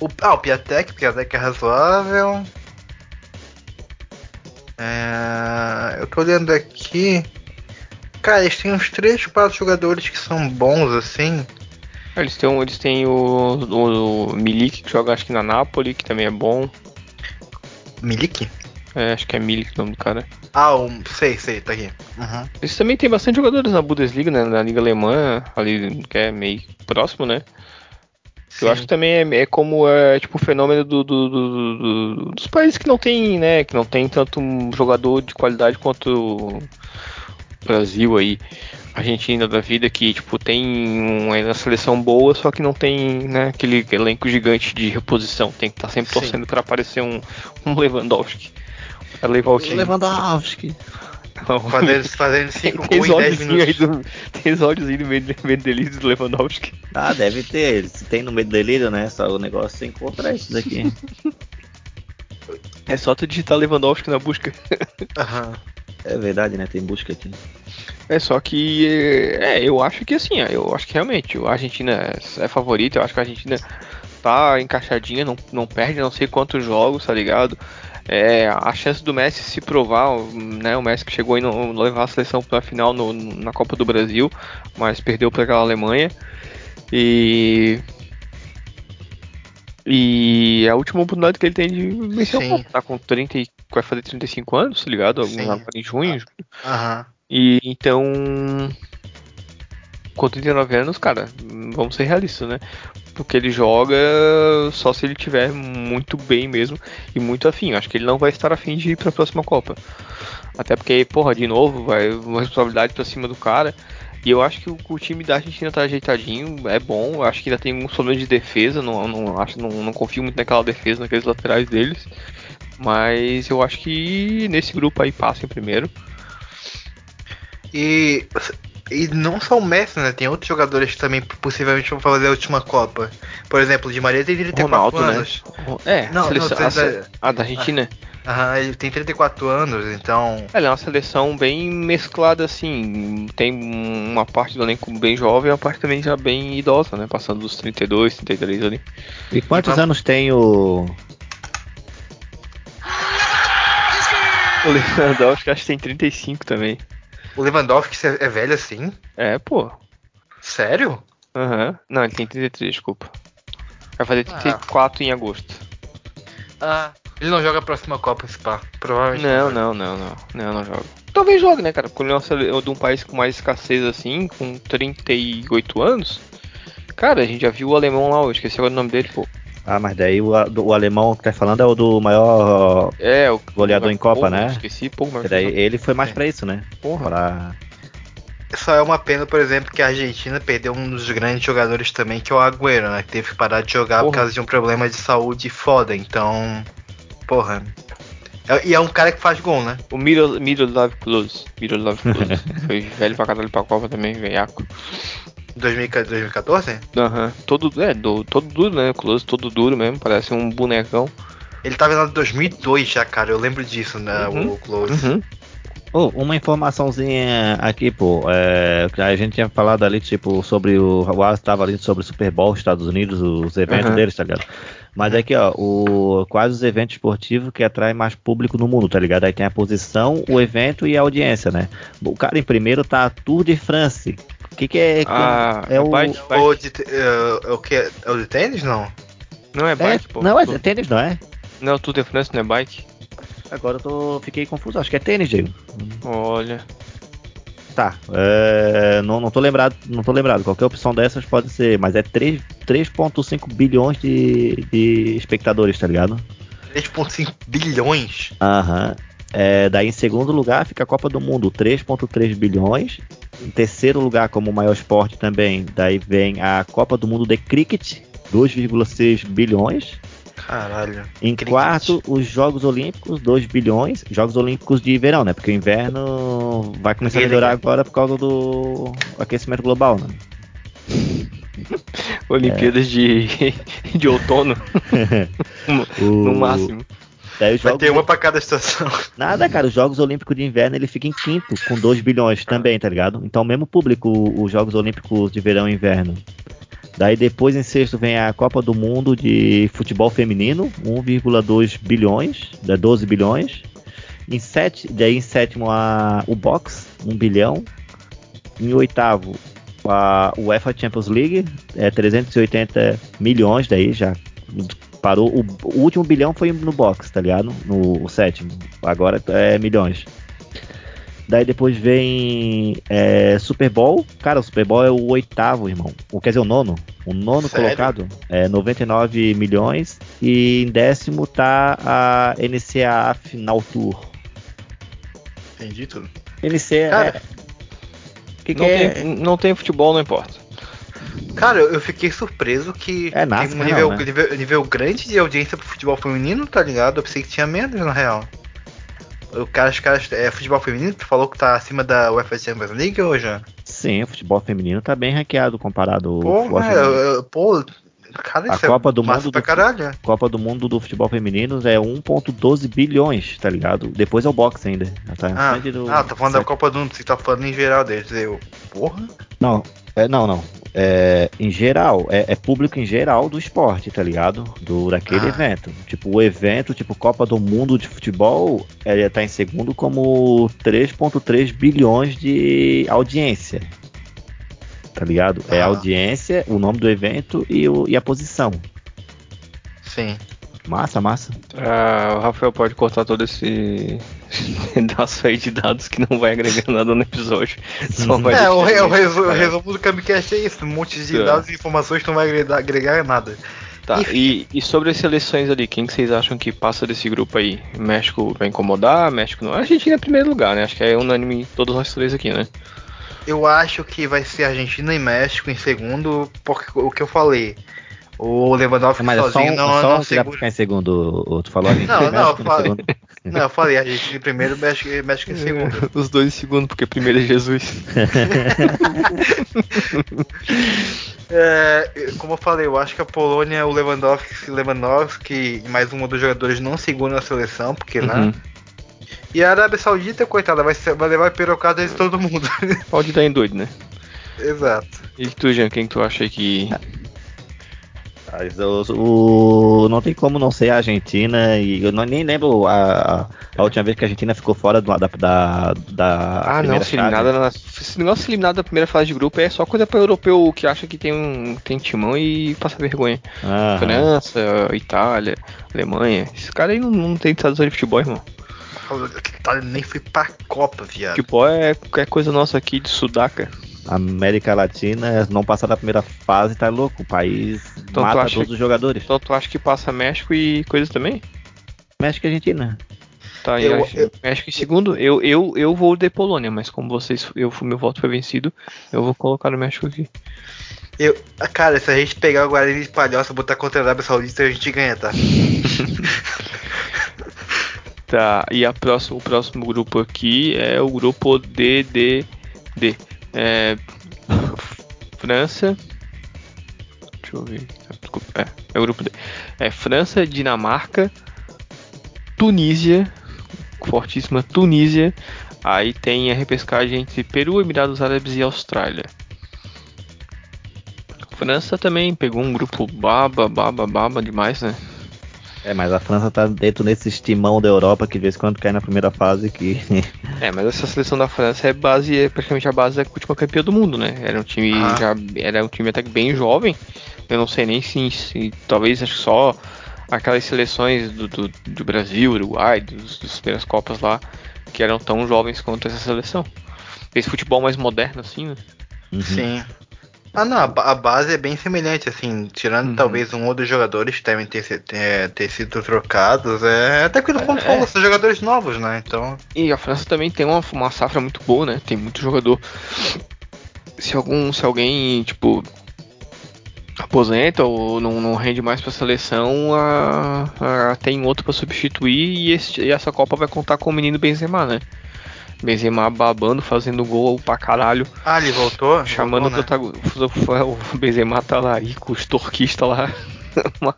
O, ah, o Piatek, o Piatek é razoável. É, eu tô olhando aqui. Cara, eles têm uns 3, 4 jogadores que são bons assim. Eles têm, eles têm o, o, o Milik, que joga acho que na Napoli, que também é bom. Milik? É, acho que é Milik o nome do cara. Ah, um, sei, sei, tá aqui. Uhum. Eles também têm bastante jogadores na Bundesliga, né? Na Liga Alemã, ali que é meio próximo, né? Eu Sim. acho que também é, é como é tipo o fenômeno do, do- do- do- dos países que não tem, né? Que não tem tanto um jogador de qualidade quanto o Brasil aí. Argentina da vida que tipo tem uma seleção boa, só que não tem né, aquele elenco gigante de reposição. Tem que estar sempre Sim. torcendo para aparecer um, um Lewandowski. Pra levar o time. Lewandowski. (laughs) Fazendo, fazendo (laughs) 5 Tem gols em 10 olhos aí minutos. do, tem aí no meio, meio delírio do Lewandowski. Ah, deve ter. Se tem no meio do delírio, né? Só o negócio é encontrar isso daqui. (laughs) É só tu digitar Lewandowski na busca. Aham. É verdade, né? Tem busca aqui. É só que é, eu acho que assim, eu acho que realmente a Argentina é, é favorita, eu acho que a Argentina tá encaixadinha, não, não perde não sei quantos jogos, tá ligado? É, a chance do Messi se provar, né? O Messi que chegou não levar a seleção pra final no- na Copa do Brasil, mas perdeu para aquela Alemanha. E e a última oportunidade que ele tem de vencer Sim. o Copa, tá com 30 e vai fazer 35 anos, tá ligado? Sim. Em junho, Aham. e então, com 39 anos, cara, vamos ser realistas, né? do que ele joga, só se ele tiver muito bem mesmo e muito afim. Acho que ele não vai estar afim de ir para a próxima Copa. Até porque, porra, de novo, vai uma responsabilidade pra cima do cara. E eu acho que o, o time da Argentina tá ajeitadinho, é bom. Eu acho que ainda tem alguns problemas de defesa. Não, não, acho, não, não confio muito naquela defesa, naqueles laterais deles. Mas eu acho que nesse grupo aí passa em primeiro. E, e não só o Messi, né? Tem outros jogadores que também possivelmente vão fazer a última Copa. Por exemplo, o Di Maria tem 34 Ronaldo, anos. né? É, Não, seleção, não, a, se- a da Argentina. Aham, ele tem 34 anos, então. Ela é uma seleção bem mesclada, assim. Tem uma parte do elenco bem jovem e uma parte também já bem idosa, né? Passando dos 32, 33 ali. E quantos Vamos- anos tem o. O Lewandowski acho que tem 35 também. O Lewandowski é é velho assim? É, pô. Sério? Aham. Não, ele tem 33, desculpa. Vai fazer 34 em agosto. Ah. Ele não joga a próxima Copa, esse pá. Provavelmente. Não, não, não, não. Não, não joga. Talvez jogue, né, cara? Porque ele é uma sele- de um país com mais escassez assim, com 38 anos. Cara, a gente já viu o alemão lá hoje, esqueci agora o nome dele, pô. Ah, mas daí o, do- o alemão que tá falando é o do maior. É, o Goleador em Copa, Pô, né? Esqueci, pô, mas daí ele foi mais pra isso, né? Porra. Pra... Só é uma pena, por exemplo, que a Argentina perdeu um dos grandes jogadores também, que é o Agüero, né? Que teve que parar de jogar por Porra. causa de um problema de saúde foda. Então. Porra. É- E é um cara que faz gol, né? O Miro- Miroslav Klose. Miroslav Klose. (laughs) Foi velho pra caralho pra Copa também, velhaco. 2000 2014? Aham. Todo, é, do, todo duro, né? O Klose todo duro mesmo, parece um bonecão. Ele tava lá em 2002 já, cara. Eu lembro disso, né? Uhum. O Close. Uhum. Oh, uma informaçãozinha aqui, pô. É, a gente tinha falado ali, tipo, sobre o. O Alex tava ali sobre o Super Bowl, Estados Unidos, os eventos Aham. deles, tá ligado? Mas aqui, ó, o, quais os eventos esportivos que atraem mais público no mundo, tá ligado? Aí tem a posição, o evento e a audiência, né? O cara em primeiro tá a Tour de France. O que, que é? Ah, é o. bike, bike. O de, é, é o que? É o de tênis? Não. Não é É, bike, pô. não, é Tu- tênis, não é? Não, Tour de France não é bike. Agora eu tô, fiquei confuso, acho que é tênis, Diego. Olha. Tá, é, não, não tô lembrado, não tô lembrado. Qualquer opção dessas pode ser, mas é 3 3.5 bilhões de, de espectadores, tá ligado? 3,5 bilhões. Aham. É, daí em segundo lugar fica a Copa do Mundo, 3.3 bilhões. Em terceiro lugar, como maior esporte também, daí vem a Copa do Mundo de Cricket, 2,6 bilhões. Caralho. Em Cricket. quarto, os Jogos Olímpicos, 2 bilhões. Jogos Olímpicos de verão, né? Porque o inverno vai começar a melhorar agora por causa do aquecimento global, né? (laughs) Olimpíadas de, (laughs) de outono, (laughs) no O- máximo. Daí Vai ter uma pra cada estação. Nada, cara, os Jogos Olímpicos de Inverno ele fica em quinto, com 2 bilhões também, tá ligado? Então, mesmo público, os Jogos Olímpicos de Verão e Inverno. Daí depois em sexto vem a Copa do Mundo de Futebol Feminino, 1,2 bilhões, dá 12 bilhões. Em sete, daí em sétimo a, o box, 1 bilhão. Em oitavo a UEFA Champions League, é 380 milhões, daí já parou. O, o último bilhão foi no box, tá ligado? No o sétimo. Agora é milhões. Daí depois vem é, Super Bowl. Cara, o Super Bowl é o oitavo, irmão. Ou quer dizer, o nono. O nono Sério? colocado é 99 milhões. E em décimo tá a NCAA Final Tour. Entendi tudo. NCAA. Cara, que que Não, é? tem, não tem futebol, não importa. Cara, eu fiquei surpreso que É, tem um não, nível, né? nível, nível grande de audiência pro futebol feminino, tá ligado? Eu pensei que tinha menos, na real. O cara, os caras, é futebol feminino, tu falou que tá acima da UEFA Champions League ou já? Sim, o futebol feminino tá bem ranqueado comparado ao Pô, futebol né, feminino. eu- eu- pô, cara, A isso Copa é do Mundo do- caralho. Copa do Mundo do futebol feminino é 1.12 bilhões, tá ligado? Depois é o boxe ainda. Tá Ah, do- ah, tá falando da certo. Copa do Mundo, você tá falando em geral deles. Eu, porra. Não, é, não, não. É, em geral, é, é público em geral do esporte, tá ligado? Do, daquele Ah. evento. Tipo, o evento, tipo, Copa do Mundo de futebol, ele tá em segundo como 3.3 bilhões de audiência. Tá ligado? É a Ah. audiência, o nome do evento e, o- e a posição. Sim. Massa, massa. Ah, o Rafael pode cortar todo esse, (laughs) pedaço aí de dados que não vai agregar nada no episódio. Só vai É, o, re- o resu- o resumo do Camicast é isso: um monte de Tá. dados e informações que não vai agregar, agregar nada. Tá, e, e sobre as seleções ali, quem que vocês acham que passa desse grupo aí? México vai incomodar? México não? A Argentina é primeiro lugar, né? Acho que é unânime todos nós três aqui, né? Eu acho que vai ser Argentina e México em segundo, porque o que eu falei. O Lewandowski Mas é só sozinho um, não, só não segura. ficar em segundo. o- Tu falou Não, (laughs) não, México eu falei, não, eu falei Argentina em primeiro, México, México em segundo. Os dois em segundo, porque primeiro é Jesus. (laughs) É, como eu falei, eu acho que a Polônia, o Lewandowski, Lewandowski e mais um dos jogadores não seguram a seleção, porque, Uhum. né? E a Arábia Saudita, coitada, vai, ser, vai levar pirocada de todo mundo. Pode dar em doido, né? (laughs) Exato. E tu, Jean, quem que tu acha que. Mas o, o- não tem como não ser a Argentina e eu não, nem lembro a, a última vez que a Argentina ficou fora do, da, da, da Ah, não, primeira se eliminada na. Negócio de ser eliminado da primeira fase de grupo é só coisa pra europeu que acha que tem um tem timão e passa vergonha. Aham. França, Itália, Alemanha. Esse cara aí não, não tem tradição de futebol, irmão. Itália nem foi pra Copa, viado. Futebol é, é coisa nossa aqui de sudaca. América Latina não passar da primeira fase, tá louco. O país Então tu mata acha- todos os jogadores. Então tu acha que passa México e coisa também? México e Argentina. Tá, Eu- eu, acho- eu- México em segundo, eu, eu, eu vou de Polônia, mas como vocês, eu, meu voto foi vencido, eu vou colocar o México aqui. Eu, cara, se a gente pegar o Guarani de Palhoça e botar contra a Arábia Saudita, a gente ganha, tá? (laughs) Tá, e a próxima, o próximo grupo aqui é o grupo D, D, D. É, França. Deixa eu ver. Desculpa, é, é o grupo D. É França, Dinamarca, Tunísia, fortíssima Tunísia. Aí tem a repescagem entre Peru, Emirados Árabes e Austrália. França também pegou um grupo baba, baba, baba demais, né? É, mas a França tá dentro desse estimão da Europa que de vez em quando cai na primeira fase que. (laughs) É, mas essa seleção da França é base, é praticamente a base da última campeã do mundo, né? Era um time Ah. já, era um time até que bem jovem. Eu não sei nem se, se talvez acho que só aquelas seleções do, do, do Brasil, Uruguai, dos, das primeiras copas lá, que eram tão jovens quanto essa seleção. Esse futebol mais moderno, assim, né? Uhum. Sim. Ah, não, a, ba- a base é bem semelhante, assim, tirando Uhum. talvez um ou dois jogadores que devem ter, ter, ter sido trocados, é até que fundo É. falou, são jogadores novos, né? Então, E a França também tem uma, uma safra muito boa, né? Tem muito jogador. Se algum, se alguém, tipo, aposenta ou não, não rende mais pra seleção, a, a- tem outro pra substituir e, esse- e essa Copa vai contar com o menino Benzema, né? Benzema babando, fazendo gol pra caralho, ah, ele voltou? chamando o voltou, né? protagonista. (laughs) O Benzema tá lá aí com os torquistas lá. (laughs) Uma-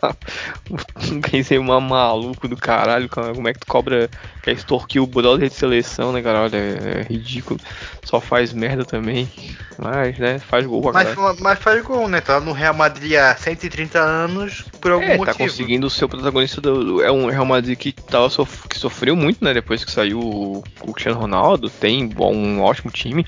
um Benzema maluco do caralho, cara. como é que tu cobra, quer extorquir o brother de seleção, né, cara? Olha, é, ridículo. Só faz merda também. Mas, né, faz gol pra Mas, mas faz gol, né? Tá no Real Madrid há 130 anos por algum É, motivo. tá conseguindo ser o protagonista do. do- É um Real Madrid que, tava sof- que sofreu muito, né? Depois que saiu o, o Cristiano Ronaldo. Tem um ótimo time.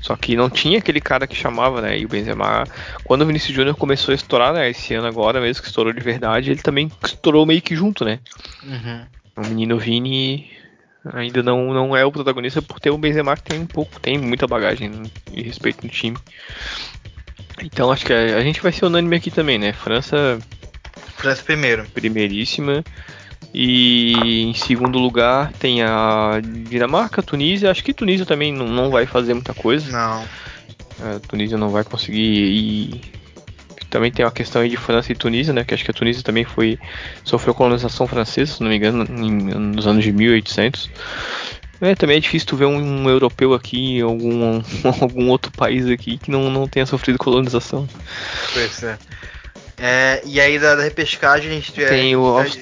Só que não tinha aquele cara que chamava, né? E o Benzema. Quando o Vinicius Júnior começou a estourar, né? Esse ano agora mesmo, que estourou de verdade, ele também estourou meio que junto, né? Uhum. O menino Vini ainda não, não é o protagonista por ter o Benzema que tem um pouco, tem muita bagagem e respeito no time. Então acho que a, a gente vai ser unânime aqui também, né? França França primeiro. primeiríssima. E em segundo lugar tem a Dinamarca, Tunísia. Acho que Tunísia também não, não vai fazer muita coisa. Não. A Tunísia não vai conseguir e também tem uma questão aí de França e Tunísia, né? Que acho que a Tunísia também foi sofreu colonização francesa, se não me engano, em- nos anos de 1800. É, também é difícil tu ver um, um europeu aqui, algum (laughs) algum outro país aqui que não, não tenha sofrido colonização. Pois é. É, e aí da, da repescagem a gente Tem o Aust-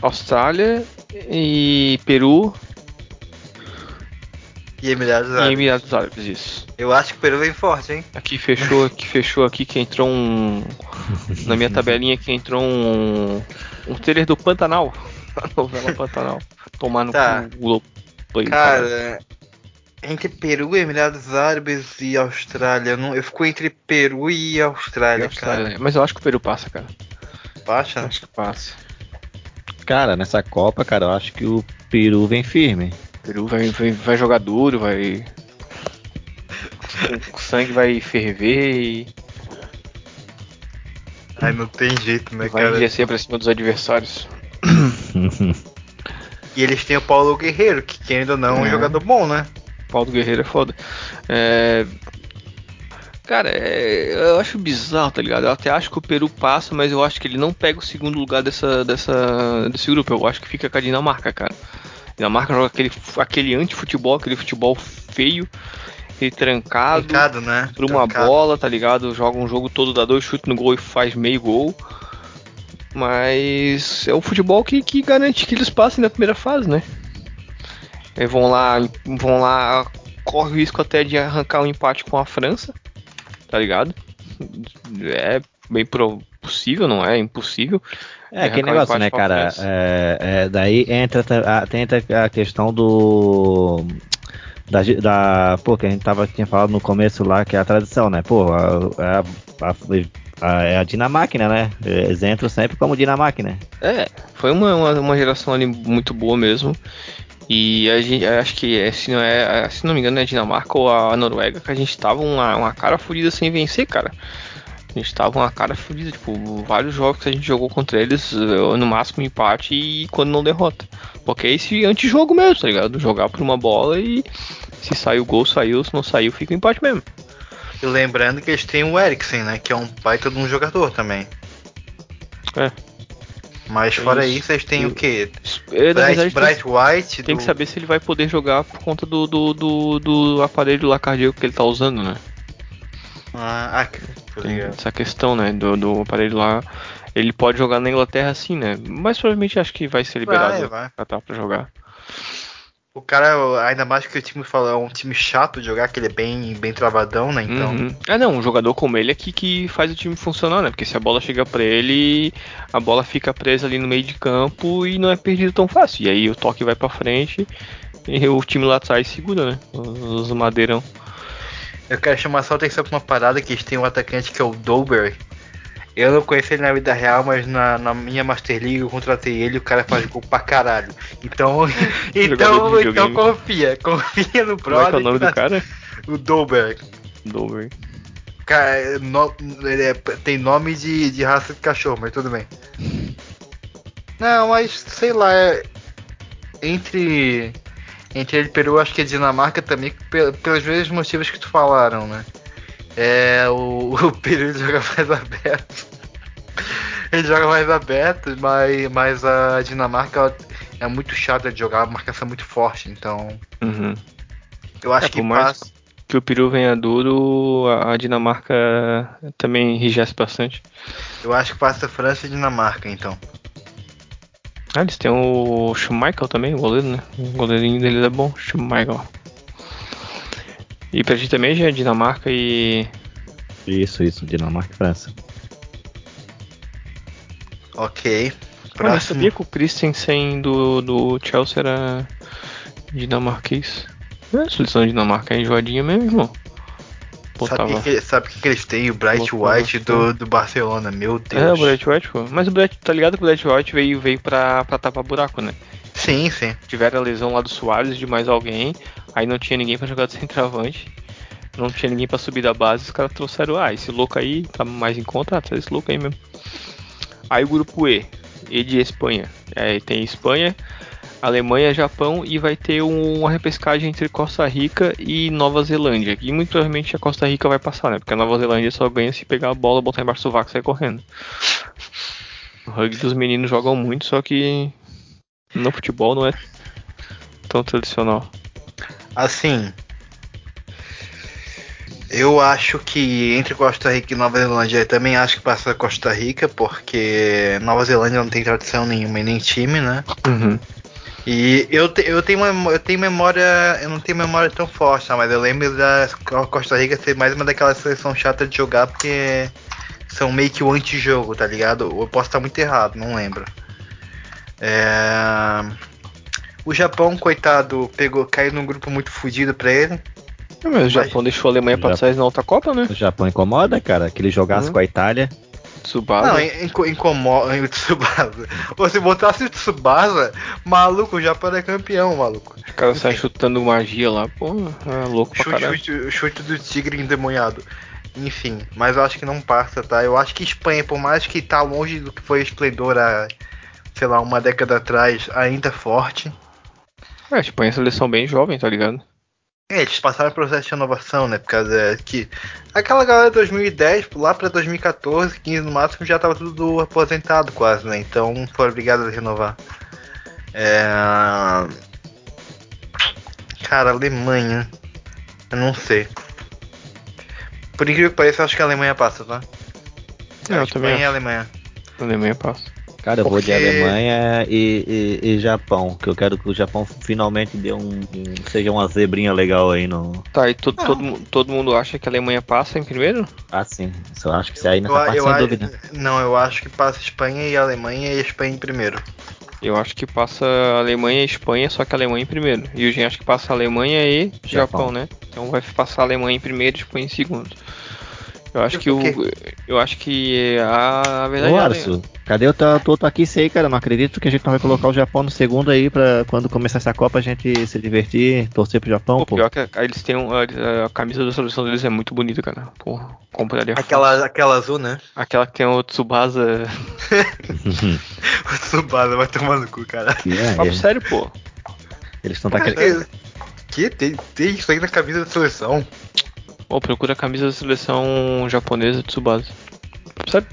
Austrália e Peru e Emirados e Árabes. Emirados Árabes, isso. Eu acho que o Peru vem forte, hein? Aqui fechou, aqui fechou aqui que entrou um. Na minha tabelinha que entrou um. Um trailer do Pantanal. (laughs) A novela Pantanal. Tomar no Tá. cu. Cara, entre Peru, Emirados Árabes e Austrália, eu, não, eu fico entre Peru e Austrália, E Austrália, cara. né? Mas eu acho que o Peru passa, cara. Baixa? Acho que passa. Cara, nessa Copa, cara, eu acho que o Peru vem firme. Peru vai, vai, vai jogar duro, vai. (laughs) O sangue vai ferver e Ai, não tem jeito, né, vai cara? descer pra cima dos adversários. (coughs) E eles têm o Paulo Guerreiro, que que ainda não é um É. jogador bom, né? Paulo Guerreiro é foda. É... Cara, é- eu acho bizarro, tá ligado? Eu até acho que o Peru passa, mas eu acho que ele não pega o segundo lugar dessa, dessa, desse grupo. Eu acho que fica com a Dinamarca, cara. A Dinamarca joga aquele, aquele anti-futebol, aquele futebol feio, aquele trancado, Trancado, né? por uma Trancado. bola, tá ligado? Joga um jogo todo, dá dois chutes no gol e faz meio gol. Mas é o futebol que, que garante que eles passem na primeira fase, né? Eles vão lá, vão lá, corre o risco até de arrancar um empate com a França, tá ligado? É bem possível, não é? Impossível. É um negócio, né, cara? É, é, daí entra, entra a questão do. Da, da. Pô, que a gente tava, tinha falado no começo lá, que é a tradição, né? Pô, a, a, a, é a Dinamáquina, né? Eles entram sempre como Dinamáquina. É, foi uma, uma, uma geração ali muito boa mesmo. E a gente, acho que, é, se não, é, se não me engano, é a Dinamarca ou a Noruega, que a gente tava uma, uma cara fodida sem vencer, cara. A gente tava uma cara fodida, tipo, vários jogos que a gente jogou contra eles, eh, no máximo empate e quando não derrota. Porque é esse antijogo mesmo, tá ligado? Jogar por uma bola e se sair o gol, saiu, se não saiu, fica o empate mesmo. E lembrando que eles têm o Eriksen, né? Que é um baita de um jogador também. É. Mas fora Isso. eles têm o quê? É, Bright, verdade, Bright White. Tem do- que saber se ele vai poder jogar por conta do, do, do, do aparelho lá cardíaco que ele tá usando, né? Ah, ah, Tem essa questão, né? Do, do aparelho lá. Ele pode jogar na Inglaterra sim, né? Mas provavelmente acho que vai ser liberado Vai, vai. pra, tá, pra jogar. O cara, ainda mais que o time fala, é um time chato de jogar, que ele é bem, bem travadão, né? Então. Uhum. Ah não, um jogador como ele aqui que faz o time funcionar, né? Porque se a bola chega pra ele, a bola fica presa ali no meio de campo e não é perdido tão fácil. E aí o toque vai pra frente e o time lá atrás segura, né? Os madeirão. Eu quero chamar só a atenção pra uma parada que têm um atacante que é o Dolberg. Eu não conheci ele na vida real, mas na, na minha Master League eu contratei ele e o cara faz gol pra caralho. Então, (laughs) (laughs) então, então confia, confia no Como é que é o nome do cara? O Dolberg. Dover. Cara, é no- ele é- tem nome de, de raça de cachorro, mas tudo bem. (laughs) Não, mas sei lá, é, entre entre ele e Peru, acho que a Dinamarca também, pe- pelos mesmos motivos que tu falaram, né? É, o, (laughs) o Peru ele joga mais aberto. (laughs) ele joga mais aberto, mas, mas a Dinamarca é muito chata de jogar, a marcação é muito forte, então Uhum. eu acho É, que mais passa. que o Peru venha duro, a a Dinamarca também enrijece bastante. Eu acho que passa França e Dinamarca, então. Ah, eles têm o Schmeichel também, o goleiro, né? O goleirinho deles é bom, Schmeichel. E pra gente também já é Dinamarca e. Isso, isso, Dinamarca e França. Ok. Eu Próximo. sabia que o Christensen do, do Chelsea era dinamarquês. É, a seleção de Dinamarca é enjoadinha mesmo, irmão. Sabe o que, sabe que, que eles têm? O Bright Botava White do, do Barcelona, meu Deus. É, o Bright White, pô. Mas o Bright, tá ligado que o Bright White veio, veio pra, pra tapar buraco, né? Sim, sim. Tiveram a lesão lá do Soares de mais alguém, aí não tinha ninguém pra jogar de centroavante, não tinha ninguém pra subir da base, os caras trouxeram, ah, esse louco aí tá mais em conta, ah, traz esse louco aí mesmo. Aí o grupo E, E de Espanha. É, tem Espanha, Alemanha, Japão e vai ter um- uma repescagem entre Costa Rica e Nova Zelândia. E muito provavelmente a Costa Rica vai passar, né? Porque a Nova Zelândia só ganha se pegar a bola, botar embaixo do sovaco e sair correndo. O rugby dos meninos jogam muito, só que no futebol não é tão tradicional. Assim. Eu acho que entre Costa Rica e Nova Zelândia, eu também acho que passa Costa Rica, porque Nova Zelândia não tem tradição nenhuma e nem time, né? Uhum. E eu, te- eu, tenho uma, eu tenho memória. Eu não tenho memória tão forte, tá? mas eu lembro da Costa Rica ser mais uma daquelas seleção chata de jogar porque são meio que o antijogo, tá ligado? Eu posso estar muito errado, não lembro. É... O Japão, coitado, pegou, caiu num grupo muito fodido pra ele. Mas o Japão deixou a Alemanha pra Já- trás na outra Copa, né? O Japão incomoda, cara, aquele jogaço Uhum. com a Itália. Tsubasa. Não, inco- incomoda o Tsubasa. Ou se botasse o Tsubasa, maluco, o Japão é campeão, maluco. Os caras saem chutando magia lá, pô, é louco pra Chute, caralho. chute, chute do tigre endemoniado. Enfim, mas eu acho que não passa, tá? Eu acho que Espanha, por mais que tá longe do que foi o esplendor há, sei lá, uma década atrás, ainda é forte. É, a Espanha é uma seleção bem jovem, tá ligado? É, eles passaram por processo de renovação, né? Por causa que aquela galera de 2010, lá pra 2014, 15 no máximo, já tava tudo aposentado quase, né? Então foram obrigados a renovar. É... Cara, Alemanha. Eu não sei. Por incrível que pareça, eu acho que a Alemanha passa, tá? É, eu a também Espanha e a acho. Alemanha. A Alemanha passa. Cara, eu vou de Porque- Alemanha e, e- e Japão, que eu quero que o Japão finalmente dê um, um- seja uma zebrinha legal aí no. Tá, e to- todo, mu- todo mundo acha que a Alemanha passa em primeiro? Ah, sim. Eu acho que isso aí nessa Eu, parte eu sem acho- dúvida. Não, eu acho que passa Espanha e Alemanha e Espanha em primeiro. Eu acho que passa Alemanha e Espanha, só que Alemanha em primeiro. E o Gen acha que passa Alemanha e Japão, Japão. né? Então vai passar Alemanha em primeiro e Espanha em segundo. Eu acho que o. Eu acho que a, a verdade Ô, é Arso, cadê o teu teu aqui aí, cara? Não acredito que a gente não vai colocar o Japão no segundo aí pra quando começar essa Copa a gente se divertir, torcer pro Japão, Pô, pô. pior que a- eles têm um, a, a camisa da seleção deles é muito bonita, cara. Porra, compraria. Aquela, aquela azul, né? Aquela que tem o Tsubasa. (laughs) O Tsubasa vai tomar no cu, cara. É, Papo é. sério, pô. Eles estão tá querendo. Que? Tem, tem isso aí na camisa da seleção? Pô, procura a camisa da seleção japonesa Tsubasa. Sério?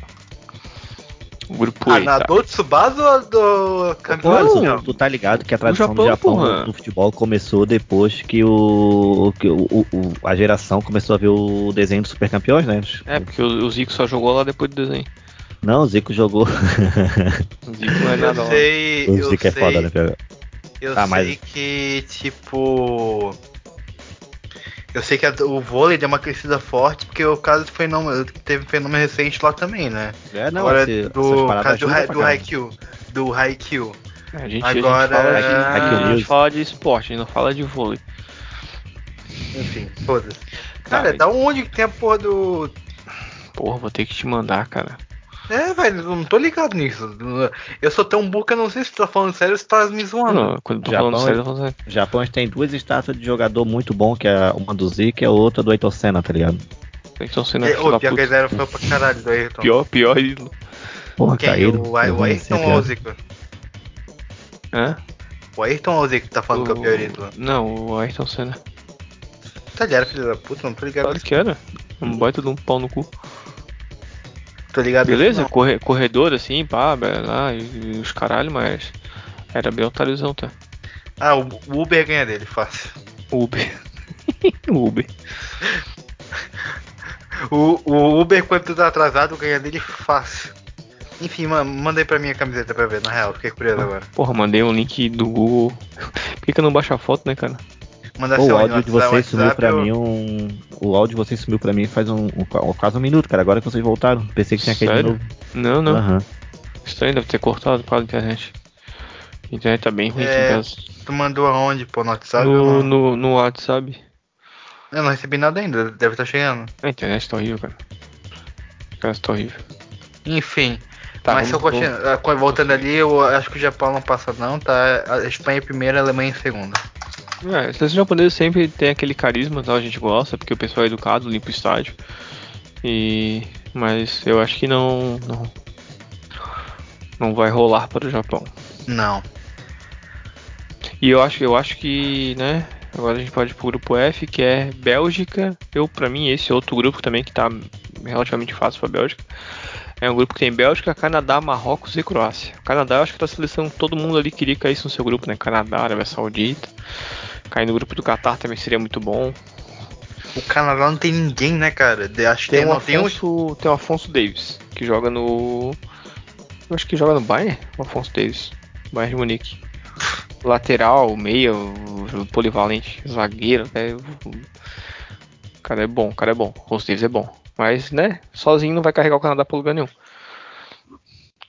O grupo Ah, E, na tá? do Tsubasa ou a do Não. tu tá ligado que a tradição Japão, do Japão no, futebol começou depois que o, que o, o- a geração começou a ver o desenho dos super campeões, né? É, porque o, o Zico só jogou lá depois do desenho. Não, o Zico jogou. O Zico não é nada Eu sei, o eu Zico é sei, foda, né? Eu Ah, sei mas- que, tipo... Eu sei que a- o vôlei deu uma crescida forte, porque o caso foi não, teve fenômeno recente lá também, né? É, não, Agora, esse- do, caso do, do. Haikyuu. Do Haikyuu. A gente, Agora- a gente, fala, de, Haikyuu a gente News. fala de esporte, a gente não fala de vôlei. Enfim, foda-se. Tá, Cara, e- da onde que tem a porra do... Porra, vou ter que te mandar, cara. É, velho, eu não tô ligado nisso. Eu sou tão burro que eu não sei se tu tá falando sério ou se tu tá me zoando. Não, quando tô Japão falando é- sério, eu tô falando sério. O Japão tem duas estátuas de jogador muito bom, que é uma do Zico e a outra do Ayrton Senna, tá ligado? Então sendo É, Ô, da pior que eram fã pra caralho do Ayrton. Pior, pior ídolo. Porra, Quem? caíram. O, o Ayrton ou o. Zico? Hã? O Ayrton ou o Zico que tá falando que é o pior ídolo? Não, o Ayrton Senna. Tá ligado, filho da puta? Não tô ligado. Claro que era. Um baita de um pau no cu. Tô ligado. Beleza, corre- corredor assim, pá, lá, e, e os caralho, mas era bem otáriozão, tá? Ah, o Uber ganha dele, fácil. Uber. (laughs) Uber. O, o Uber, quando tu tá atrasado, ganha dele fácil. Enfim, aí pra minha camiseta pra ver, na real, fiquei curioso agora. Porra, mandei um link do Google. (laughs) Por que, que eu não baixo a foto, né, cara? Manda Pô, seu o áudio de vocês sumiu pra eu- mim um. O áudio de vocês sumiu pra mim faz um, um, quase um minuto, cara. Agora que vocês voltaram. Pensei que tinha caído de novo. Não, não. Aham. Estranho, deve ter cortado por causa da internet. A internet tá bem ruim aqui É, em casa. Tu mandou aonde, pô, no WhatsApp? No, no, no WhatsApp. Eu não recebi nada ainda, deve estar chegando. A internet tá horrível, cara. A internet tá horrível. Enfim, Tá, mas se eu continuar, co- voltando ali, eu acho que o Japão não passa não, tá? A Espanha em primeira, a Alemanha em segunda. É, a seleção japonesa sempre tem aquele carisma, tal, a gente gosta, porque o pessoal é educado, limpa o estádio. E. Mas eu acho que não. Não, não vai rolar para o Japão. Não. E eu acho, eu acho que, né? Agora a gente pode ir pro grupo F, que é Bélgica. Eu, pra mim, esse outro grupo também que tá relativamente fácil pra Bélgica. É um grupo que tem Bélgica, Canadá, Marrocos e Croácia. O Canadá, eu acho que da seleção todo mundo ali queria cair no seu grupo, né? Canadá, Arábia Saudita. Cair no grupo do Qatar também seria muito bom. O Canadá não tem ninguém, né, cara? Acho que Tem tem, tem um. Afonso, tem o Afonso Davis, que joga no. Eu acho que joga no Bayern, o Afonso Davis. Bayern de Munique. Lateral, meia, polivalente, zagueiro, né? O cara é bom, o cara é bom. O Afonso Davis é bom. Mas, né, sozinho não vai carregar o Canadá pra lugar nenhum.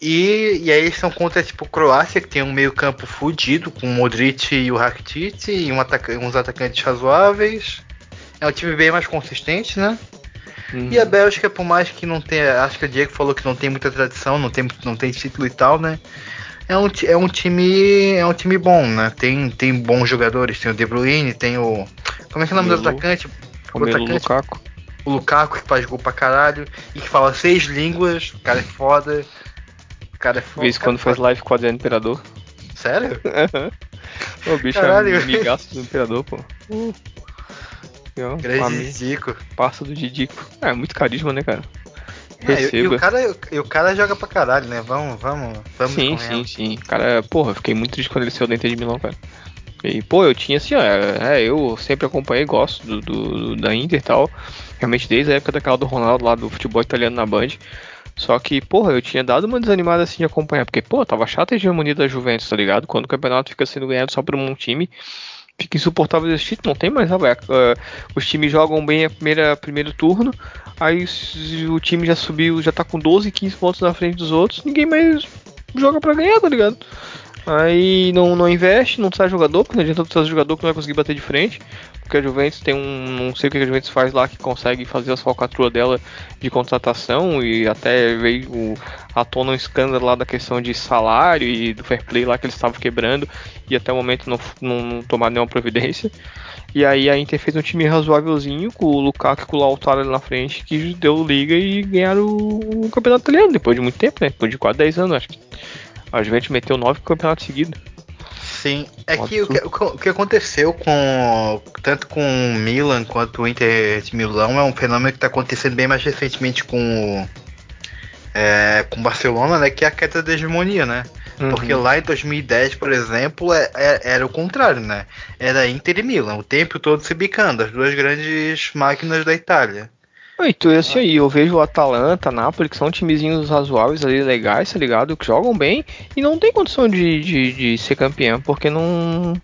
E, e aí eles são contra, tipo, Croácia, que tem um meio campo fudido, com o Modric e o Rakitic, e um ataca- uns atacantes razoáveis. É um time bem mais consistente, né? Uhum. E a Bélgica, por mais que não tenha. Acho que o Diego falou que não tem muita tradição, não tem, não tem título e tal, né? É um, é um time. É um time bom, né? Tem, tem bons jogadores, tem o De Bruyne, tem o. Como é que é o nome do Melu. atacante? O Melo atacante, Lukaku. O Lukaku, que faz gol pra caralho, e que fala seis línguas, o cara é foda. O cara é foda. vez quando é faz foda. live com o Adriano Imperador. Sério? (laughs) o bicho Caralho. é amigaço do Imperador, pô. Uh. Eu, Grande Zico. Passa do Didico. É, muito carisma, né, cara? Ah, e, e Receba. o cara, e o cara joga pra caralho, né? Vamos, vamos, vamos sim, sim, sim. Cara, porra, eu fiquei muito triste quando ele saiu Inter de Milão, cara. E, pô, eu tinha assim, ó, é, eu sempre acompanhei, gosto do, do- da Inter e tal. Realmente desde a época daquela do Ronaldo lá do futebol italiano na Band. Só que, porra, eu tinha dado uma desanimada assim de acompanhar, porque, pô, tava chata a hegemonia da Juventus, tá ligado? Quando o campeonato fica sendo ganhado só por um time, fica insuportável esse título, não tem mais, sabe? É, os times jogam bem a primeira primeiro turno, aí o time já subiu, já tá com 12, 15 pontos na frente dos outros, ninguém mais joga pra ganhar, tá ligado? Aí não, não investe, não sai jogador, porque não adianta tu trazer jogador que não vai conseguir bater de frente. Porque a Juventus tem um. Não sei o que a Juventus faz lá que consegue fazer as falcatruas dela de contratação e até veio à tona um escândalo lá da questão de salário e do fair play lá que eles estavam quebrando e até o momento não, não, não tomaram nenhuma providência. E aí a Inter fez um time razoávelzinho com o Lukaku e com o Lautaro ali na frente que deu liga e ganharam o, o campeonato italiano depois de muito tempo, né? Depois de quase 10 anos, acho que. A Juventus meteu 9 campeonatos seguidos. Sim, é que o, que o que- aconteceu com tanto com o Milan quanto o Inter de Milão é um fenômeno que está acontecendo bem mais recentemente com o é, com Barcelona, né? Que é a queda da hegemonia, né? Uhum. Porque lá em 2010, por exemplo, é- é- era o contrário, né? Era Inter e Milan, o tempo todo se bicando, as duas grandes máquinas da Itália. Então, esse aí, eu vejo o Atalanta, Napoli, que são timezinhos razoáveis ali, legais, tá ligado? Que jogam bem e não tem condição de, de, de ser campeão, porque não.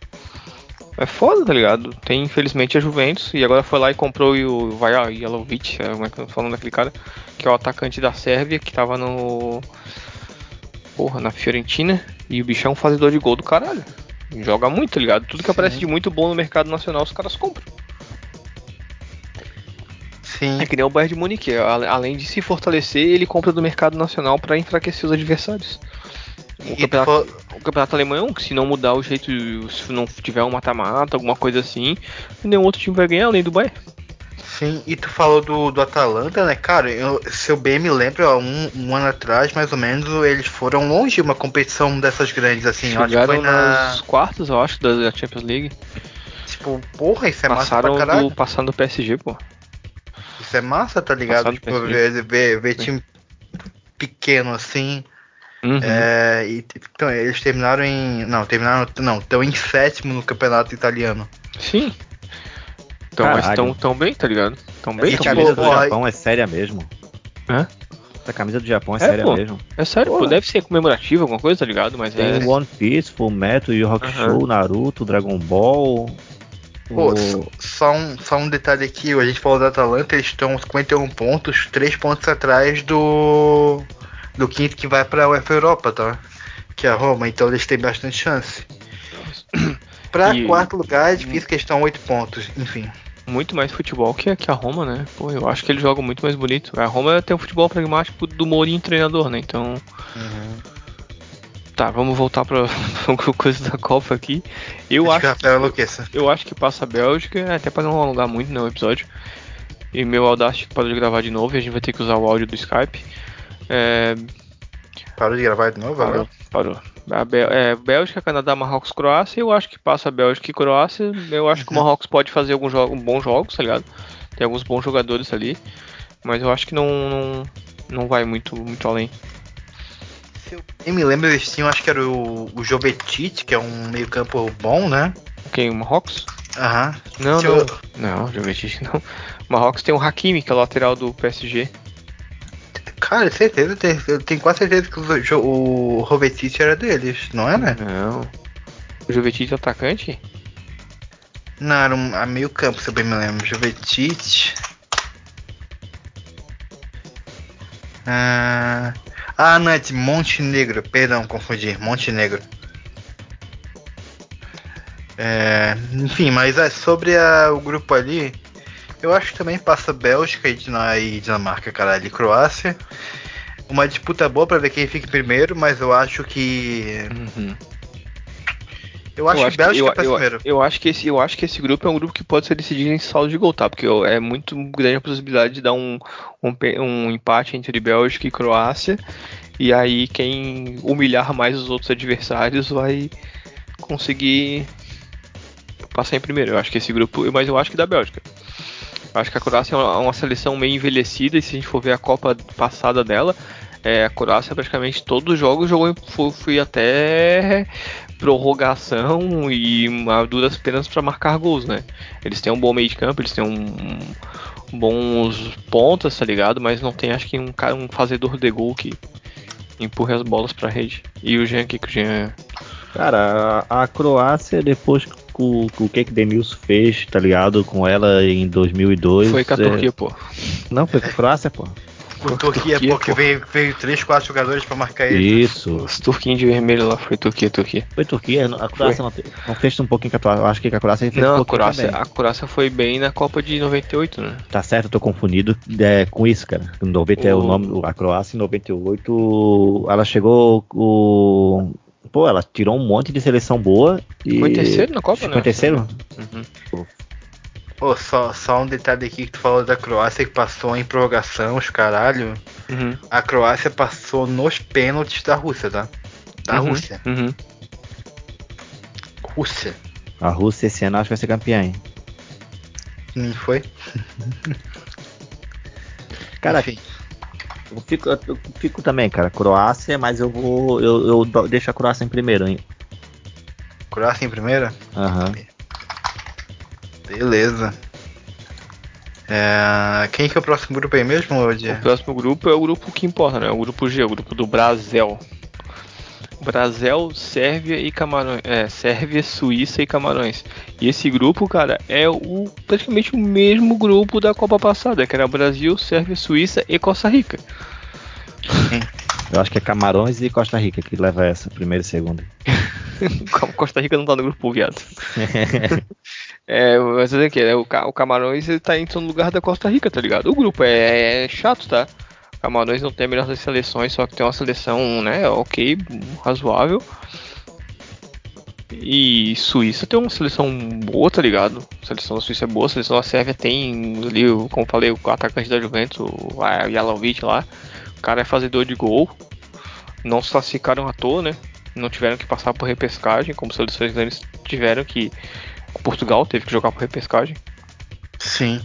É foda, tá ligado? Tem, infelizmente, a Juventus, e agora foi lá e comprou o Vaja Jelovic, é, como é que eu tô falando daquele cara, que é o atacante da Sérvia, que tava no. Porra, na Fiorentina, e o bichão é um fazedor de gol do caralho. Joga muito, tá ligado? Tudo que aparece de muito bom no mercado nacional, os caras compram. Sim. É que nem o Bayern de Munique, a- além de se fortalecer, ele compra do mercado nacional para enfraquecer os adversários. O campeonato, o campeonato alemão é se não mudar o jeito, se não tiver um mata-mata, alguma coisa assim, nenhum outro time vai ganhar além do Bayern. Sim, e tu falou do, do Atalanta, né, cara? Eu, se eu bem me lembro, ó, um, um ano atrás, mais ou menos, eles foram longe de uma competição dessas grandes, assim. acho Chegaram foi na. nas quartas, eu acho, da Champions League. Tipo, porra, isso é massa passaram pra caralho. do, passaram do PSG, pô. Isso é massa, tá ligado? Passado Tipo, ver, ver, ver time pequeno assim. Uhum. É, e, então, eles terminaram em. Não, terminaram. Não, estão em sétimo no campeonato italiano. Sim. Então, mas Caralho. tão, bem, tá ligado? Tão bem, E, Essa tão tipo, camisa bem. do Japão é séria mesmo. Hã? Essa camisa do Japão é, É, séria pô. mesmo. É sério, pô, Porra. deve ser comemorativa, alguma coisa, tá ligado? Mas Tem é. One Piece, Full Metal, Yu Rock Aham. Show, Naruto, Dragon Ball. Pô, o- só- um, só um detalhe aqui, a gente falou da Atalanta, eles estão 51 pontos, 3 pontos atrás do. do quinto que vai pra UEFA Europa, tá? Que é a Roma, então eles têm bastante chance. Pra E- quarto lugar é difícil que eles estão 8 pontos, enfim. muito mais futebol que, a- que a Roma, né? Pô, eu acho que eles jogam muito mais bonito. A Roma tem um futebol pragmático do Mourinho treinador, né? Então. Tá, vamos voltar pra, (laughs) pra coisa da Copa aqui. Eu Acho que acho, enlouqueça. eu acho que passa a Bélgica, até pra não alongar muito no episódio. E meu Audacity parou de gravar de novo e a gente vai ter que usar o áudio do Skype. É, Parou de gravar de novo, parou, agora? parou. A é, Bélgica, Canadá, Marrocos, Croácia. Eu acho que passa a Bélgica e Croácia. Eu acho que o Marrocos pode fazer alguns jo bons jogos, tá ligado? Tem alguns bons jogadores ali. Mas eu acho que não, não, não vai muito, muito além. Eu me lembro, eles tinham, acho que era o, o Jovetic, que é um meio campo bom, né? Quem? O Marrocos? Aham. Não, Se não. eu- Não, Jovetic não. O Marrocos tem o Hakimi, que é o lateral do PSG. Cara, certeza, eu tenho quase certeza que o, o Jovetic era deles, não é, né? Não. O Jovetic é atacante? Não, era um, a meio campo, se eu bem me lembro. Jovetic. Ah, ah, não, é de Montenegro. Perdão, confundi. Montenegro. É, enfim, mas é, sobre a- o grupo ali, Eu acho que também passa Bélgica e Dina- Dinamarca, caralho, e Croácia. Uma disputa boa pra ver quem fica primeiro, mas eu acho que. Uhum. Eu acho que Bélgica eu, passa eu, primeiro. eu acho que esse, eu acho que esse grupo é um grupo que pode ser decidido em saldo de gol, tá? Porque é muito grande a possibilidade de dar um, um, um empate entre Bélgica e Croácia. E aí quem humilhar mais os outros adversários vai conseguir passar em primeiro. Eu acho que esse grupo, mas eu acho que da Bélgica. Eu acho que a Croácia é uma, uma seleção meio envelhecida e se a gente for ver a Copa passada dela, é, a Croácia praticamente todos os jogos jogou em- foi, foi até prorrogação e a duras penas para marcar gols, né? Eles têm um bom meio de campo, eles têm um, um bons pontas, tá ligado? Mas não tem acho que um cara um fazedor de gol que empurre as bolas pra rede. E o Jean, o que, que o Jean Cara, a, a Croácia, depois que o, que o que que Denilson fez, tá ligado? Com ela em 2002. foi com a é- Turquia, pô. Não, foi com a Croácia, pô. O Turquia, Turquia, porque pô. veio, veio 3, 4 jogadores pra marcar ele. Isso. Os turquinhos de vermelho lá foi Turquia, Turquia. Foi Turquia, a Croácia não, não fez um pouquinho com a Croácia. Acho que a Croácia fez um Não, a pouquinho Croácia, também. a Croácia foi bem na Copa de 98, né? Tá certo, eu tô confundido é, com isso, cara. Em 90 é o O- nome, a Croácia em 98, ela chegou o Pô, ela tirou um monte de seleção boa e Ficou em terceiro na Copa, Ficou né? em terceiro? Uhum. Pô, só, só um detalhe aqui que tu falou da Croácia que passou em prorrogação, os caralho. Uhum. A Croácia passou nos pênaltis da Rússia, tá? Da Uhum. Rússia. Uhum. Rússia. A Rússia esse ano acho que vai ser campeã, hein? Não foi? (laughs) Cara, Enfim. eu fico, eu fico também, cara. Croácia, mas eu vou. Eu, eu deixo a Croácia em primeiro, hein? Croácia em primeira? Aham. Beleza. É, Quem que é o próximo grupo aí mesmo, hoje? O próximo grupo é o grupo que importa, né? O grupo G, o grupo do Brasil. Brasil, Sérvia e Camarões. É, Sérvia, Suíça e Camarões. E esse grupo, cara, é o praticamente o mesmo grupo da Copa passada, que era Brasil, Sérvia, Suíça e Costa Rica. Eu acho que é Camarões e Costa Rica que leva essa, primeiro e segundo. (laughs) Costa Rica não tá no grupo, viado. (laughs) É, mas dizer que é, o, o Camarões ele tá entrando no lugar da Costa Rica, tá ligado? O grupo é, é chato, tá? O Camarões não tem a melhor das seleções, só que tem uma seleção, né, ok, razoável. E Suíça tem uma seleção boa, tá ligado? A seleção da Suíça é boa, a seleção da Sérvia tem ali, como falei, o atacante da Juventus, o Jalovic lá. O cara é fazedor de gol. Não se classificaram à toa, né? Não tiveram que passar por repescagem, como seleções grandes tiveram que Portugal teve que jogar por repescagem. Sim.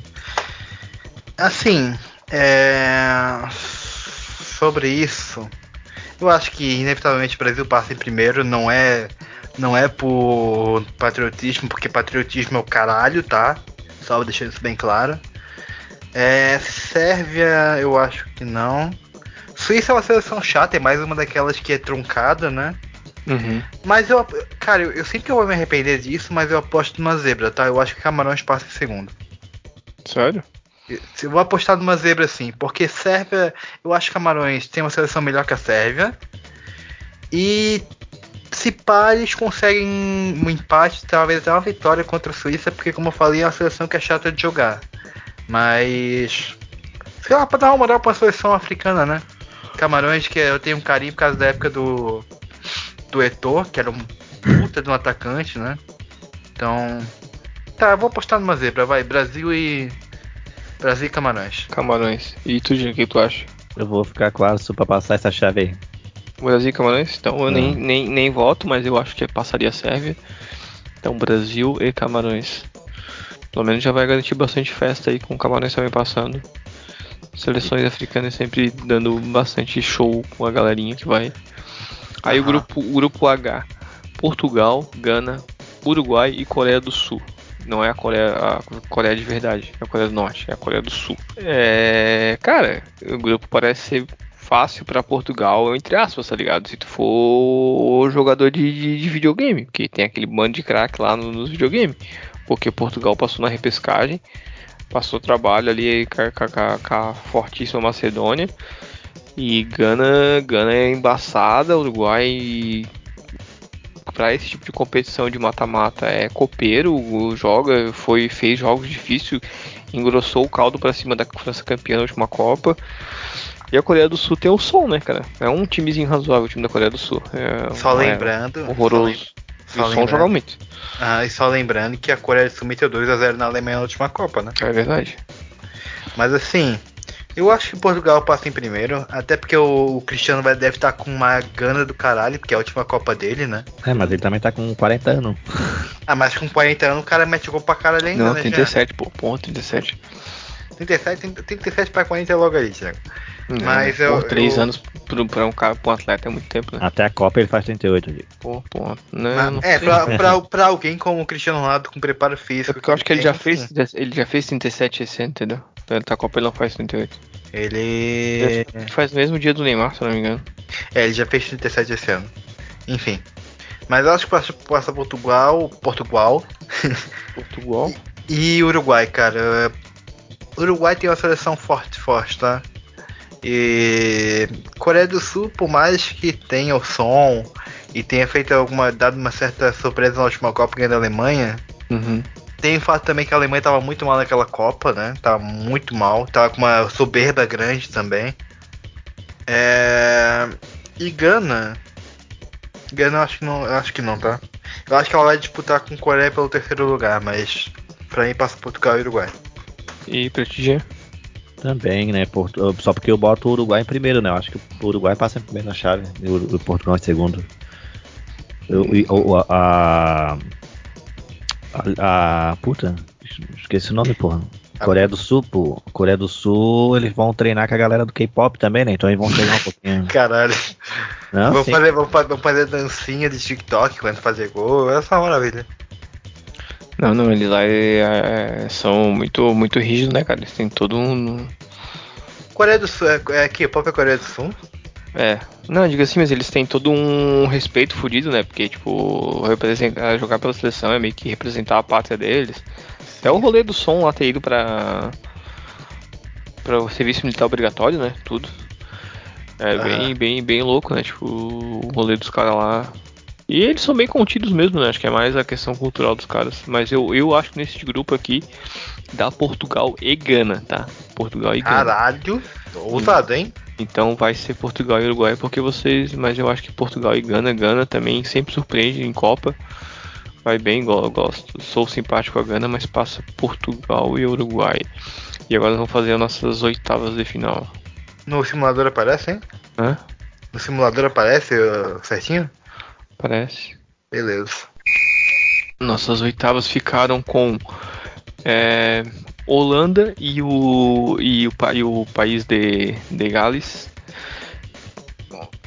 Assim, é... sobre isso, eu acho que inevitavelmente o Brasil passa em primeiro, não é não é por patriotismo, porque patriotismo é o caralho, tá? Só deixando isso bem claro. É, Sérvia, eu acho que não. Suíça é uma seleção chata, é mais uma daquelas que é truncada, né? Uhum. Mas eu, cara, eu, eu sinto que eu vou me arrepender disso, mas eu aposto numa zebra, tá? Eu acho que Camarões passa em segundo. Sério? Eu vou apostar numa zebra sim, porque Sérvia, eu acho que Camarões tem uma seleção melhor que a Sérvia. E se pá, eles conseguem um empate, talvez até uma vitória contra a Suíça, porque como eu falei, é uma seleção que é chata de jogar. Mas. Sei lá, pra dar uma moral pra seleção africana, né? Camarões, que eu tenho um carinho por causa da época do. Do Eto'o, que era um puta de um atacante, né? Então. Tá, eu vou apostar numa zebra, vai. Brasil e. Brasil e Camarões. Camarões. E tu, o que tu acha? Eu vou ficar claro só pra passar essa chave aí. Brasil e Camarões? Então eu nem, nem, nem voto, mas eu acho que passaria a Sérvia. Então Brasil e Camarões. Pelo menos já vai garantir bastante festa aí com o Camarões também passando. Seleções africanas sempre dando bastante show com a galerinha que vai. Aí o Aham. grupo, o grupo H, Portugal, Gana, Uruguai e Coreia do Sul. Não é a Coreia, a Coreia de verdade, é a Coreia do Norte, é a Coreia do Sul. É, cara, o grupo parece ser fácil pra Portugal, entre aspas, tá ligado? Se tu for jogador de, de, de videogame, porque tem aquele bando de craque lá no- nos videogames. Porque Portugal passou na repescagem, passou trabalho ali com a fortíssima Macedônia. E Gana, Gana é embaçada, Uruguai para esse tipo de competição de mata-mata é copeiro, o- joga, foi fez jogos difíceis engrossou o caldo pra cima da França campeã na última Copa. E a Coreia do Sul tem o som, né, cara? É um timezinho razoável o time da Coreia do Sul. É, Só é lembrando. horroroso. Só, E o lem- som só joga muito. Ah, e só lembrando que a Coreia do Sul meteu 2x0 na Alemanha na última Copa, né? É verdade. Mas assim, eu acho que Portugal passa em primeiro, até porque o, o Cristiano vai, deve estar com uma gana do caralho, porque é a última Copa dele, né? É, mas ele também tá com 40 anos. Ah, mas com 40 anos o cara mete gol pra caralho ainda, Não, né? 37, pô. Pô, 37. Já? 37, 30, 37 pra 40 é logo aí, Thiago. Mas Pô, eu- três eu- anos pro, pra um cara, pra um atleta é muito tempo, né? Até a Copa ele faz 38, Diego. Pô, pô. Não, Mas- não é, pra, (laughs) pra, pra alguém como o Cristiano Ronaldo com preparo É físico. porque eu acho que ele já tem, fez, sim. ele já fez 37 esse ano, entendeu? Então ele tá não faz 38. Ele. Ele faz no mesmo dia do Neymar, se não me engano. É, ele já fez 37 esse ano. Enfim. Mas eu acho que passa, passa Portugal. Portugal. Portugal. (laughs) E Uruguai, cara. Uruguai tem uma seleção forte, forte, tá? E Coreia do Sul, por mais que tenha o som e tenha feito alguma dado uma certa surpresa na última Copa ganhando a Alemanha, Uhum. Tem o fato também que a Alemanha tava muito mal naquela Copa, né? Tava muito mal, tava com uma soberba grande também. É... E Gana. Gana eu acho que não, eu acho que não, tá? Eu acho que ela vai disputar com Coreia pelo terceiro lugar, mas pra mim passa Portugal e Uruguai. E pra ti? Também, né? Porto- Só porque eu boto o Uruguai em primeiro, né? Eu acho que o Uruguai passa em primeiro na chave e o, Portugal em segundo. Eu, e, o- a, a, a- Puta, esqueci o nome, porra. Coreia do Sul, pô. Coreia do Sul, eles vão treinar com a galera do K-pop também, né? Então eles vão treinar um pouquinho. (laughs) Caralho. Não, vamos, sim. fazer, fa- vamos fazer dancinha de TikTok quando fazer gol. Essa é uma maravilha. Não, não, eles lá é, é, são muito, muito rígidos, né, cara? Eles têm todo um. Coreia do Sul é, é K-pop é Coreia do Sul? É. Não, diga assim, mas eles têm todo um respeito fudido, né? Porque, tipo, representar, jogar pela seleção é meio que representar a pátria deles. Até o rolê do som lá ter ido pra. pra o serviço militar obrigatório, né? Tudo. É bem, bem, bem louco, né? Tipo, o rolê dos caras lá. E eles são bem contidos mesmo, né? Acho que é mais a questão cultural dos caras. Mas eu, eu acho que nesse grupo aqui dá Portugal e Gana, tá? Portugal e Gana. Caralho. Ousado, hein? Então vai ser Portugal e Uruguai porque vocês. Mas eu acho que Portugal e Gana, Gana também sempre surpreende em Copa. Vai bem, igual eu gosto. Sou simpático a Gana, mas passa Portugal e Uruguai. E agora nós vamos fazer as nossas oitavas de final. No simulador aparece, hein? Hã? No simulador aparece uh, certinho? Parece. Beleza. Nossas oitavas ficaram com é, Holanda e o, e o, e o país de, de Gales.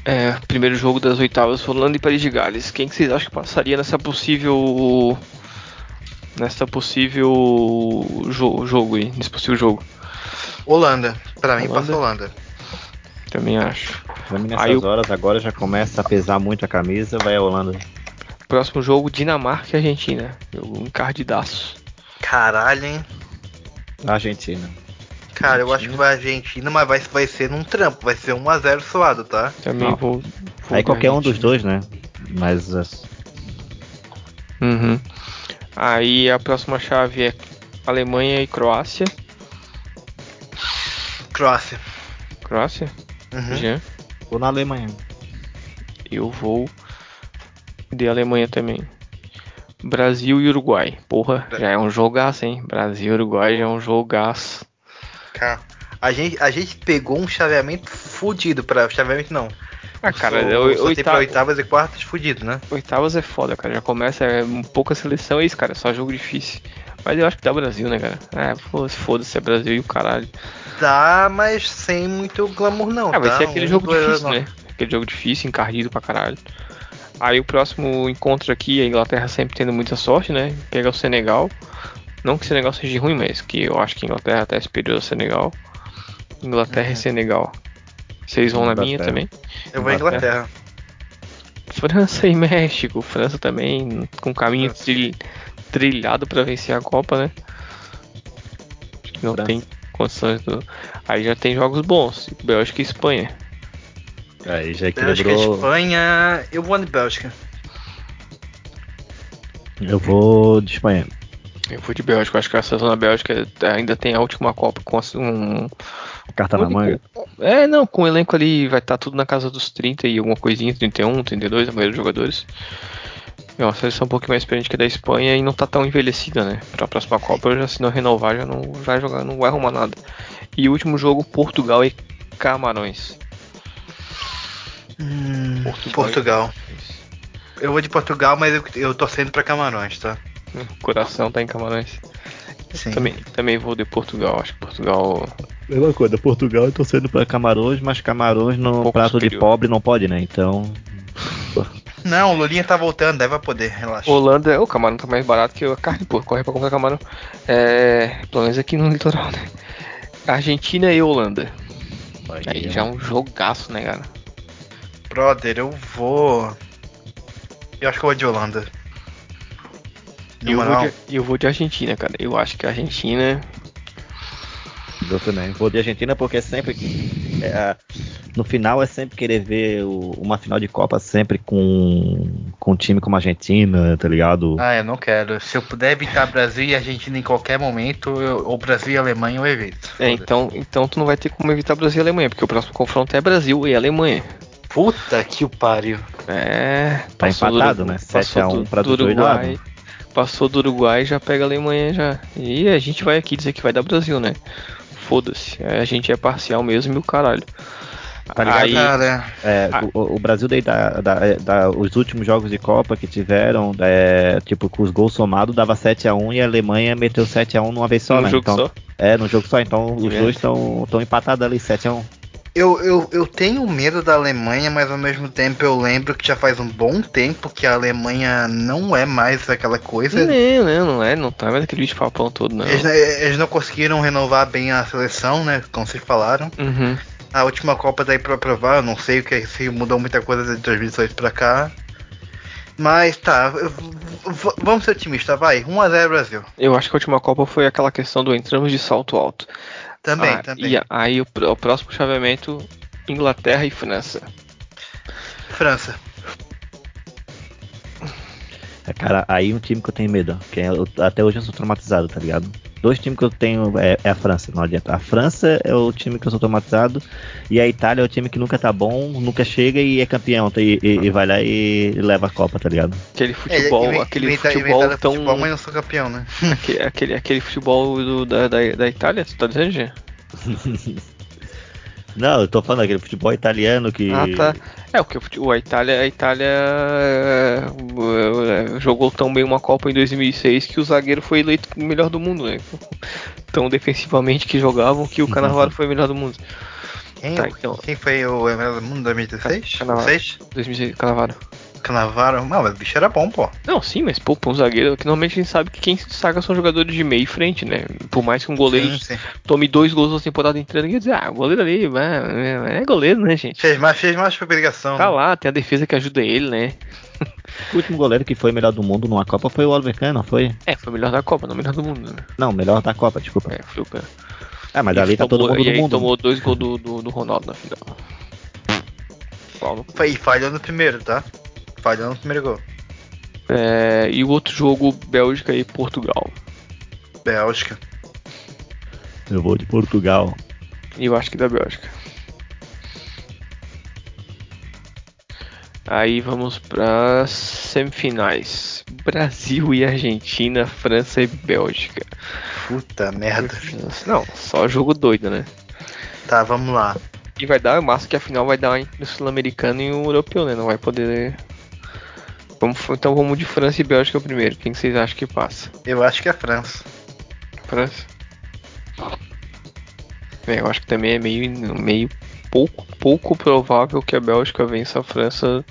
É, primeiro jogo das oitavas, Holanda e País de Gales. Quem que vocês acham que passaria nessa possível. Nessa possível jo jogo aí? Nesse possível jogo? Holanda. Pra mim passa Holanda. Também acho. Pra mim, nessas Aí horas agora já começa a pesar muito a camisa, vai a Holanda. Próximo jogo, Dinamarca e Argentina. Jogo encardidaço. Caralho, hein? Argentina. Cara, eu acho que vai a Argentina, mas vai, vai ser num trampo. Vai ser 1x0 suado, tá? Também Não. vou. vou Aí qualquer um dos dois, né? Mas as- Uhum. Aí a próxima chave é Alemanha e Croácia. Croácia. Croácia? Uhum. Jean. vou na Alemanha. Eu vou de Alemanha também. Brasil e Uruguai. Porra, já é um jogaço, hein? Brasil e Uruguai já é um jogaço. Cara, a gente, a gente pegou um chaveamento fudido pra. Chaveamento não. Ah, cara, só, só oitava- oitavas e quartas fudido, né? Oitavas é foda, cara. Já começa, é um pouca seleção, é isso, cara. Só jogo difícil. Mas eu acho que dá Brasil, né, cara? É, foda-se, é Brasil e o caralho. Dá, mas sem muito glamour não. Ah, vai tá? ser aquele Um, jogo difícil, não. né? Aquele jogo difícil, encardido pra caralho. Aí o próximo encontro aqui, a Inglaterra sempre tendo muita sorte, né? Pega o Senegal. Não que o Senegal seja ruim, mas que eu acho que a Inglaterra até é superior ao Senegal. Inglaterra e Senegal. Vocês vão na minha Inglaterra. também? Eu vou em Inglaterra. França e México. França também com caminho tril- trilhado pra vencer a Copa, né? Acho que não França. tem condições do. Aí já tem jogos bons. Bélgica e Espanha. Aí já Bélgica, equilibrou. Espanha. Eu vou de Bélgica. Eu vou de Espanha. Eu vou de Bélgica, acho que a seleção da Bélgica ainda tem a última Copa com um. Carta na manga. É, não, com o elenco ali vai estar tudo na casa dos 30 e alguma coisinha, 31, 32, a maioria dos jogadores. É uma seleção um pouquinho mais experiente que a da Espanha e não tá tão envelhecida, né? Pra próxima Copa, já se não renovar, já não vai jogar, não vai arrumar nada. E o último jogo, Portugal e Camarões. Hum, Portugal. Eu vou de Portugal, mas eu, eu torcendo pra Camarões, tá? O coração tá em Camarões. Sim. Também, também vou de Portugal, acho que Portugal. Mesma coisa, Portugal eu tô sendo pra Camarões, mas Camarões no pouco prato de superior. pobre não pode, né? Então. Não, o Lulinha tá voltando, daí vai poder, relaxa. Holanda, o camarão tá mais barato que a carne, pô. Corre pra comprar camarão. É. Pelo menos aqui no litoral, né? Argentina e Holanda. Aí já é um jogaço, né, cara? Brother, eu vou. Eu acho que eu vou de Holanda. Eu vou, de, eu vou de Argentina, cara. Eu acho que a Argentina. Eu também. Vou de Argentina porque é sempre. é, no final é sempre querer ver o- uma final de Copa sempre com, com um time como a Argentina, tá ligado? Ah, eu não quero. Se eu puder evitar Brasil e Argentina em qualquer momento, eu, ou Brasil e Alemanha eu evito. É, então, então tu não vai ter como evitar Brasil e Alemanha, porque o próximo confronto é Brasil e Alemanha. Puta que o pariu. É. Tá passou do empatado, né? passou 7 a 1 do- pra do dois Uruguai. Passou do Uruguai e já pega a Alemanha já. E a gente vai aqui dizer que vai dar Brasil, né? Foda-se. A gente é parcial mesmo e o caralho. Tá ligado? Aí, Cara, É, Ah. o, o Brasil daí da, da- da- os últimos jogos de Copa que tiveram, é, tipo, com os gols somados, dava 7x1 e a Alemanha meteu 7x1 numa vez só, num né? jogo então, só. É, no jogo só, então os É. dois estão empatados ali, 7x1. Eu, eu, eu tenho medo da Alemanha, mas ao mesmo tempo eu lembro que já faz um bom tempo que a Alemanha não é mais aquela coisa. Não, não, não é, não tá mais aquele bicho papão todo, não. Eles, eles não conseguiram renovar bem a seleção, né? Como vocês falaram. Uhum. A última Copa daí pra provar, eu não sei o que se mudou muita coisa de 2018 pra cá. Mas tá, vamos ser otimistas, vai. 1x0 Brasil. Eu acho que a última Copa foi aquela questão do entramos de salto alto. Também, Ah, também. E aí o, o próximo chaveamento, Inglaterra e França. França. É, cara, aí um time que eu tenho medo, que é- eu- até hoje eu sou traumatizado, tá ligado? Dois times que eu tenho é, é a França, não adianta. A França é o time que eu sou traumatizado e a Itália é o time que nunca tá bom, nunca chega e é campeão tá? e, e- e vai lá e leva a Copa, tá ligado? Aquele futebol, É, aquele inventa- futebol tão. futebol, mas não sou campeão, né? (laughs) Aquele, aquele, aquele futebol do- da, da, da Itália, você tá dizendo? (laughs) Não, eu tô falando daquele futebol italiano que. Ah, tá. É, o fute- a Itália, a Itália é, é, jogou tão bem uma Copa em 2006 que o zagueiro foi eleito o melhor do mundo, né? Tão defensivamente que jogavam que o Cannavaro foi o melhor do mundo. Quem, Tá, então. quem foi o melhor do mundo 2016? Cannavaro. 6? 2006, Cannavaro. Canavaro. Não, mas o bicho era bom, pô. Não, sim, mas pô, pra um zagueiro, que normalmente a gente sabe que quem se destaca são jogadores de meio e frente, né? Por mais que um goleiro Sim, sim. tome dois gols na temporada inteira, ninguém dizer, ah, o goleiro ali, é, é goleiro, né, gente? Fez mais, fez mais obrigação. Tá né? lá, tem a defesa que ajuda ele, né? O último goleiro que foi melhor do mundo numa Copa foi o Oliver Kahn, não foi? É, foi o melhor da Copa, não o melhor do mundo, né? Não, melhor da Copa, desculpa. É, foi o cara. Ah, mas ali tá todo mundo e do mundo. tomou dois gols do, do, do Ronaldo na final. E falhou no primeiro, tá? Falhou no primeiro gol. É, e o outro jogo, Bélgica e Portugal. Bélgica. Eu vou de Portugal. E eu acho que da Bélgica. Aí vamos para semifinais. Brasil e Argentina, França e Bélgica. Puta merda. Não, só jogo doido, né? Tá, vamos lá. E vai dar, massa que a final vai dar entre o sul-americano e o europeu, né? Não vai poder. Vamos, então vamos de França e Bélgica primeiro. Quem vocês acham que passa? Eu acho que é a França. França? É, eu acho que também é meio, meio pouco, pouco provável que a Bélgica vença a França.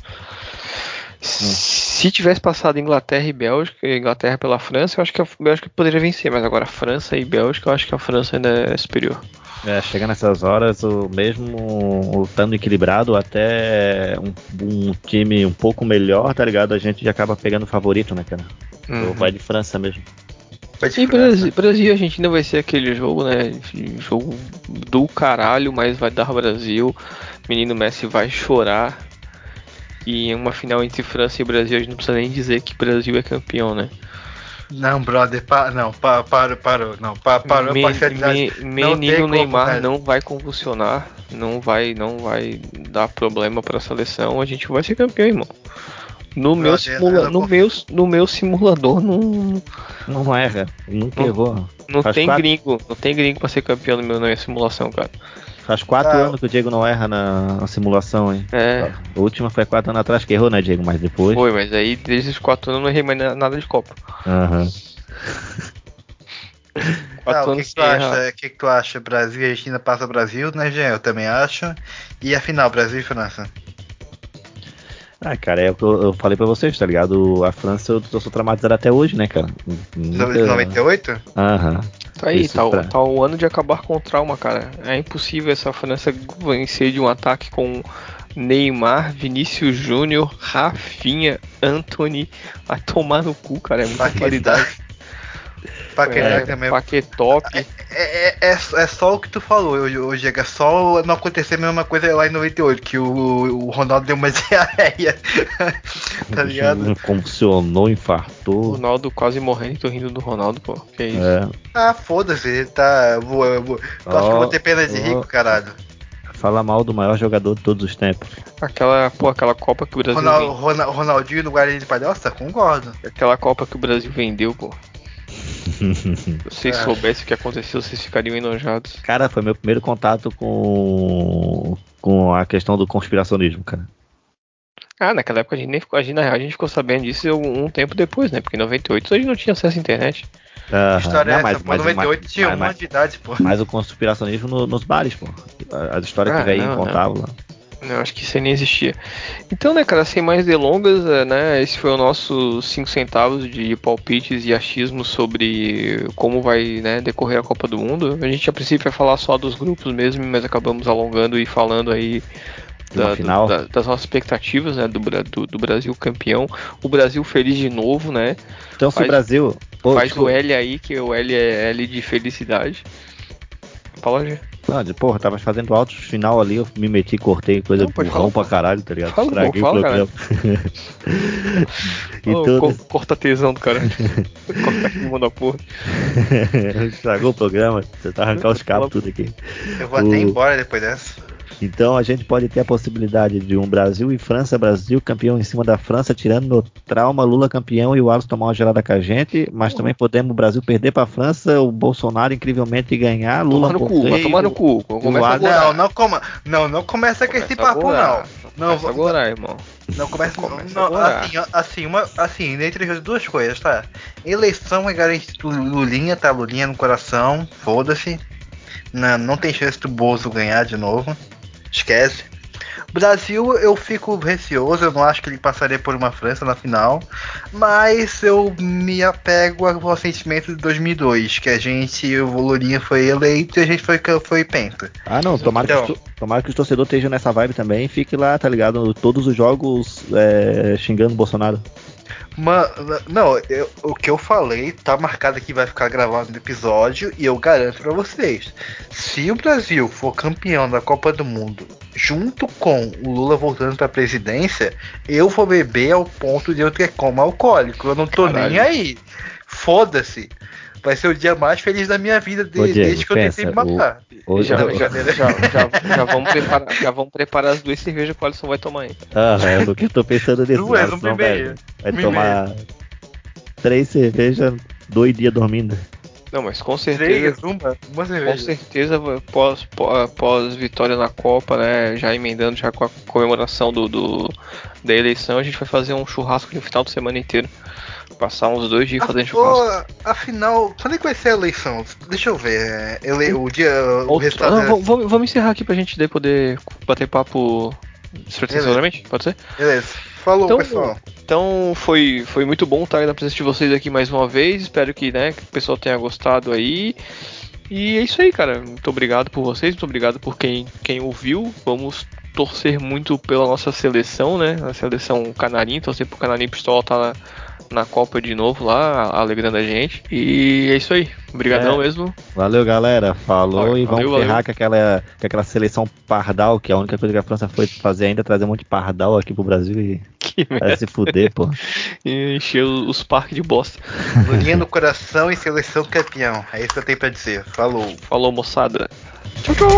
Se tivesse passado Inglaterra e Bélgica, Inglaterra pela França, eu acho que a Bélgica poderia vencer, mas agora França e Bélgica, eu acho que a França ainda é superior. É, chega nessas horas, o mesmo estando equilibrado, até um, um time um pouco melhor, tá ligado? A gente já acaba pegando o favorito, né, cara? Uhum. Vai de França mesmo. Vai de E França. Brasil, Brasil e Argentina vai ser aquele jogo, né? Jogo do caralho, mas vai dar Brasil. Menino Messi vai chorar. E em uma final entre França e Brasil, a gente não precisa nem dizer que Brasil é campeão, né? Não, brother, pa, não, pa, parou, parou, não, pa, parou Me- a me- menino como, Neymar velho. não vai convulsionar, não vai, não vai dar problema pra seleção, a gente vai ser campeão, irmão. No meu, simula- no, meu, no meu simulador não, Não erra. Nunca Não- errou. não Faz tem quatro- gringo, não tem gringo pra ser campeão no meu, na minha simulação, cara. Faz quatro Ah. anos que o Diego não erra na, na simulação, hein? É, A última foi quatro anos atrás que errou, né, Diego? Mas depois. foi, mas aí desde os quatro anos eu não errei mais na- nada de Copa. Aham. Ah, (laughs) Quatro o que, que tu acha? O que, que tu acha? Brasil e Argentina passa Brasil, né, Jean? Eu também acho. E a final, Brasil e França. Ah, cara, é o que eu, eu falei pra vocês, tá ligado? A França eu, eu sou traumatizado até hoje, né, cara? Nunca- De 98? Aham. Tá aí, tá, o- pra- tá o ano de acabar com o trauma, cara. É impossível essa França vencer de um ataque com Neymar, Vinícius Júnior, Rafinha, Anthony. Vai tomar no cu, cara. É muita qualidade. Paquetá É, também. Paquetop. É, é, é, é só o que tu falou, Diego. É só não acontecer a mesma coisa lá em 98, que o, o Ronaldo deu uma (laughs) diarreia. tá ligado? Convulsionou, O infartou. Ronaldo quase morrendo e tô rindo do Ronaldo, pô. Que isso? É. Ah, foda-se, tá. eu Vou, eu vou, tu acha que eu vou ter pena de rico, caralho? Fala mal do maior jogador de todos os tempos. Aquela, pô, aquela Copa que o Brasil Ronaldo, vendeu. Rona- Ronaldinho no Guarani de Palhoça? Concordo. Aquela Copa que o Brasil vendeu, pô. (laughs) Se vocês É. soubessem o que aconteceu, vocês ficariam enojados. Cara, foi meu primeiro contato com, com a questão do conspiracionismo, cara. Ah, naquela época a gente nem ficou. A gente, na real, a gente ficou sabendo disso um, um tempo depois, né? Porque em 98 a gente não tinha acesso à internet. Que história Não, é mas- essa? Mas- 98 mas- tinha um mas- monte de idade, pô. Mas o conspiracionismo no- nos bares, pô. As histórias Ah, que o velhinho não, contava lá. Eu acho que isso aí nem existia. Então, né, cara, sem mais delongas, é, né, esse foi o nosso 5 centavos de palpites e achismos sobre como vai né, decorrer a Copa do Mundo. A gente a princípio vai falar só dos grupos mesmo, mas acabamos alongando e falando aí da- da- das nossas expectativas né, do, do, do Brasil campeão. O Brasil feliz de novo, né? Então, se Faz- o Brasil. Faz o L aí, que o L é L de felicidade. Fala, Gê. Não, de, porra, tava fazendo altos final ali, eu me meti, cortei coisa Não, burrão pra caralho, tá ligado? Fala, Estraguei pô, o fala, programa. (laughs) Ô, então, co- corta tesão do cara. (laughs) corta aqui, manda porra. (laughs) estragou o programa, você tá arrancar os cabos tudo aqui. Eu vou até O- embora depois dessa. Então a gente pode ter a possibilidade de um Brasil e França, Brasil campeão em cima da França, tirando no trauma, Lula campeão e o Alisson tomar uma gelada com a gente, mas também podemos o Brasil perder pra França, o Bolsonaro incrivelmente ganhar, Lula Tomar no cu, vai tomar no o- cu. Começa. Não, não, coma, não, não começa com esse papo, agora. não. Não, Começa agora, irmão. Não começa, Começa não, agora. assim, assim, uma, assim, entre as duas coisas, tá? Eleição é garantido Lulinha, tá? Lulinha no coração, foda-se. Não, não tem chance do Bozo ganhar de novo. Esquece. Brasil, eu fico receoso, eu não acho que ele passaria por uma França na final, mas eu me apego ao sentimento de 2002, que a gente, o Lulinha foi eleito e a gente foi, foi penta. Ah não, tomara, Então. que, tomara que os torcedores estejam nessa vibe também fique lá, tá ligado? Todos os jogos é, xingando o Bolsonaro. Mano, não, eu- o que eu falei tá marcado aqui, vai ficar gravado no episódio e eu garanto pra vocês: se o Brasil for campeão da Copa do Mundo, junto com o Lula voltando pra presidência, eu vou beber ao ponto de eu ter como alcoólico. Eu não tô Caralho. nem aí. Foda-se. Vai ser o dia mais feliz da minha vida de- Ô, Diego, desde que eu tentei me pensa, o- matar. Hoje, Já, já, já, já, já vamos (laughs) preparar, já vamos preparar as duas cervejas que o Alisson vai tomar aí. Ah, é do que eu tô pensando nisso. Duas, velho. Vai e tomar três cervejas, dois dias dormindo. Não, mas com certeza, Três, uma, uma com cerveja. certeza pós, pós, pós vitória na Copa, né, já emendando já com a comemoração do, do- da eleição, a gente vai fazer um churrasco no final de semana inteiro. Passar uns dois dias fazendo Ah, churrasco. ô, afinal, quando é que vai ser a eleição? Deixa eu ver. é, ele, o dia. O Outro- resultado. Ah, vamos, vamos- vamos encerrar aqui pra gente poder bater papo despretensiosamente, pode ser? Beleza. Falou, Então, pessoal. Então foi, foi muito bom estar na presença de vocês aqui mais uma vez. Espero que, né, que o pessoal tenha gostado aí. E é isso aí, cara. Muito obrigado por vocês, muito obrigado por quem, quem ouviu. Vamos torcer muito pela nossa seleção, né? A seleção canarinho, torcer pro canarinho pistola tá na, Copa de novo lá, alegrando a gente. E é isso aí. Obrigadão É. mesmo. Valeu, galera. Falou Valeu, e vamos valeu. ferrar com aquela, com aquela seleção pardal, que é a única coisa que a França foi fazer ainda, trazer um monte de pardal aqui pro Brasil e (laughs) Que merda. se fuder, pô. E encher os parques de bosta. (laughs) Lulinha no coração e seleção campeão. É isso que eu tenho pra dizer. Falou. Falou, moçada. Tchau, tchau.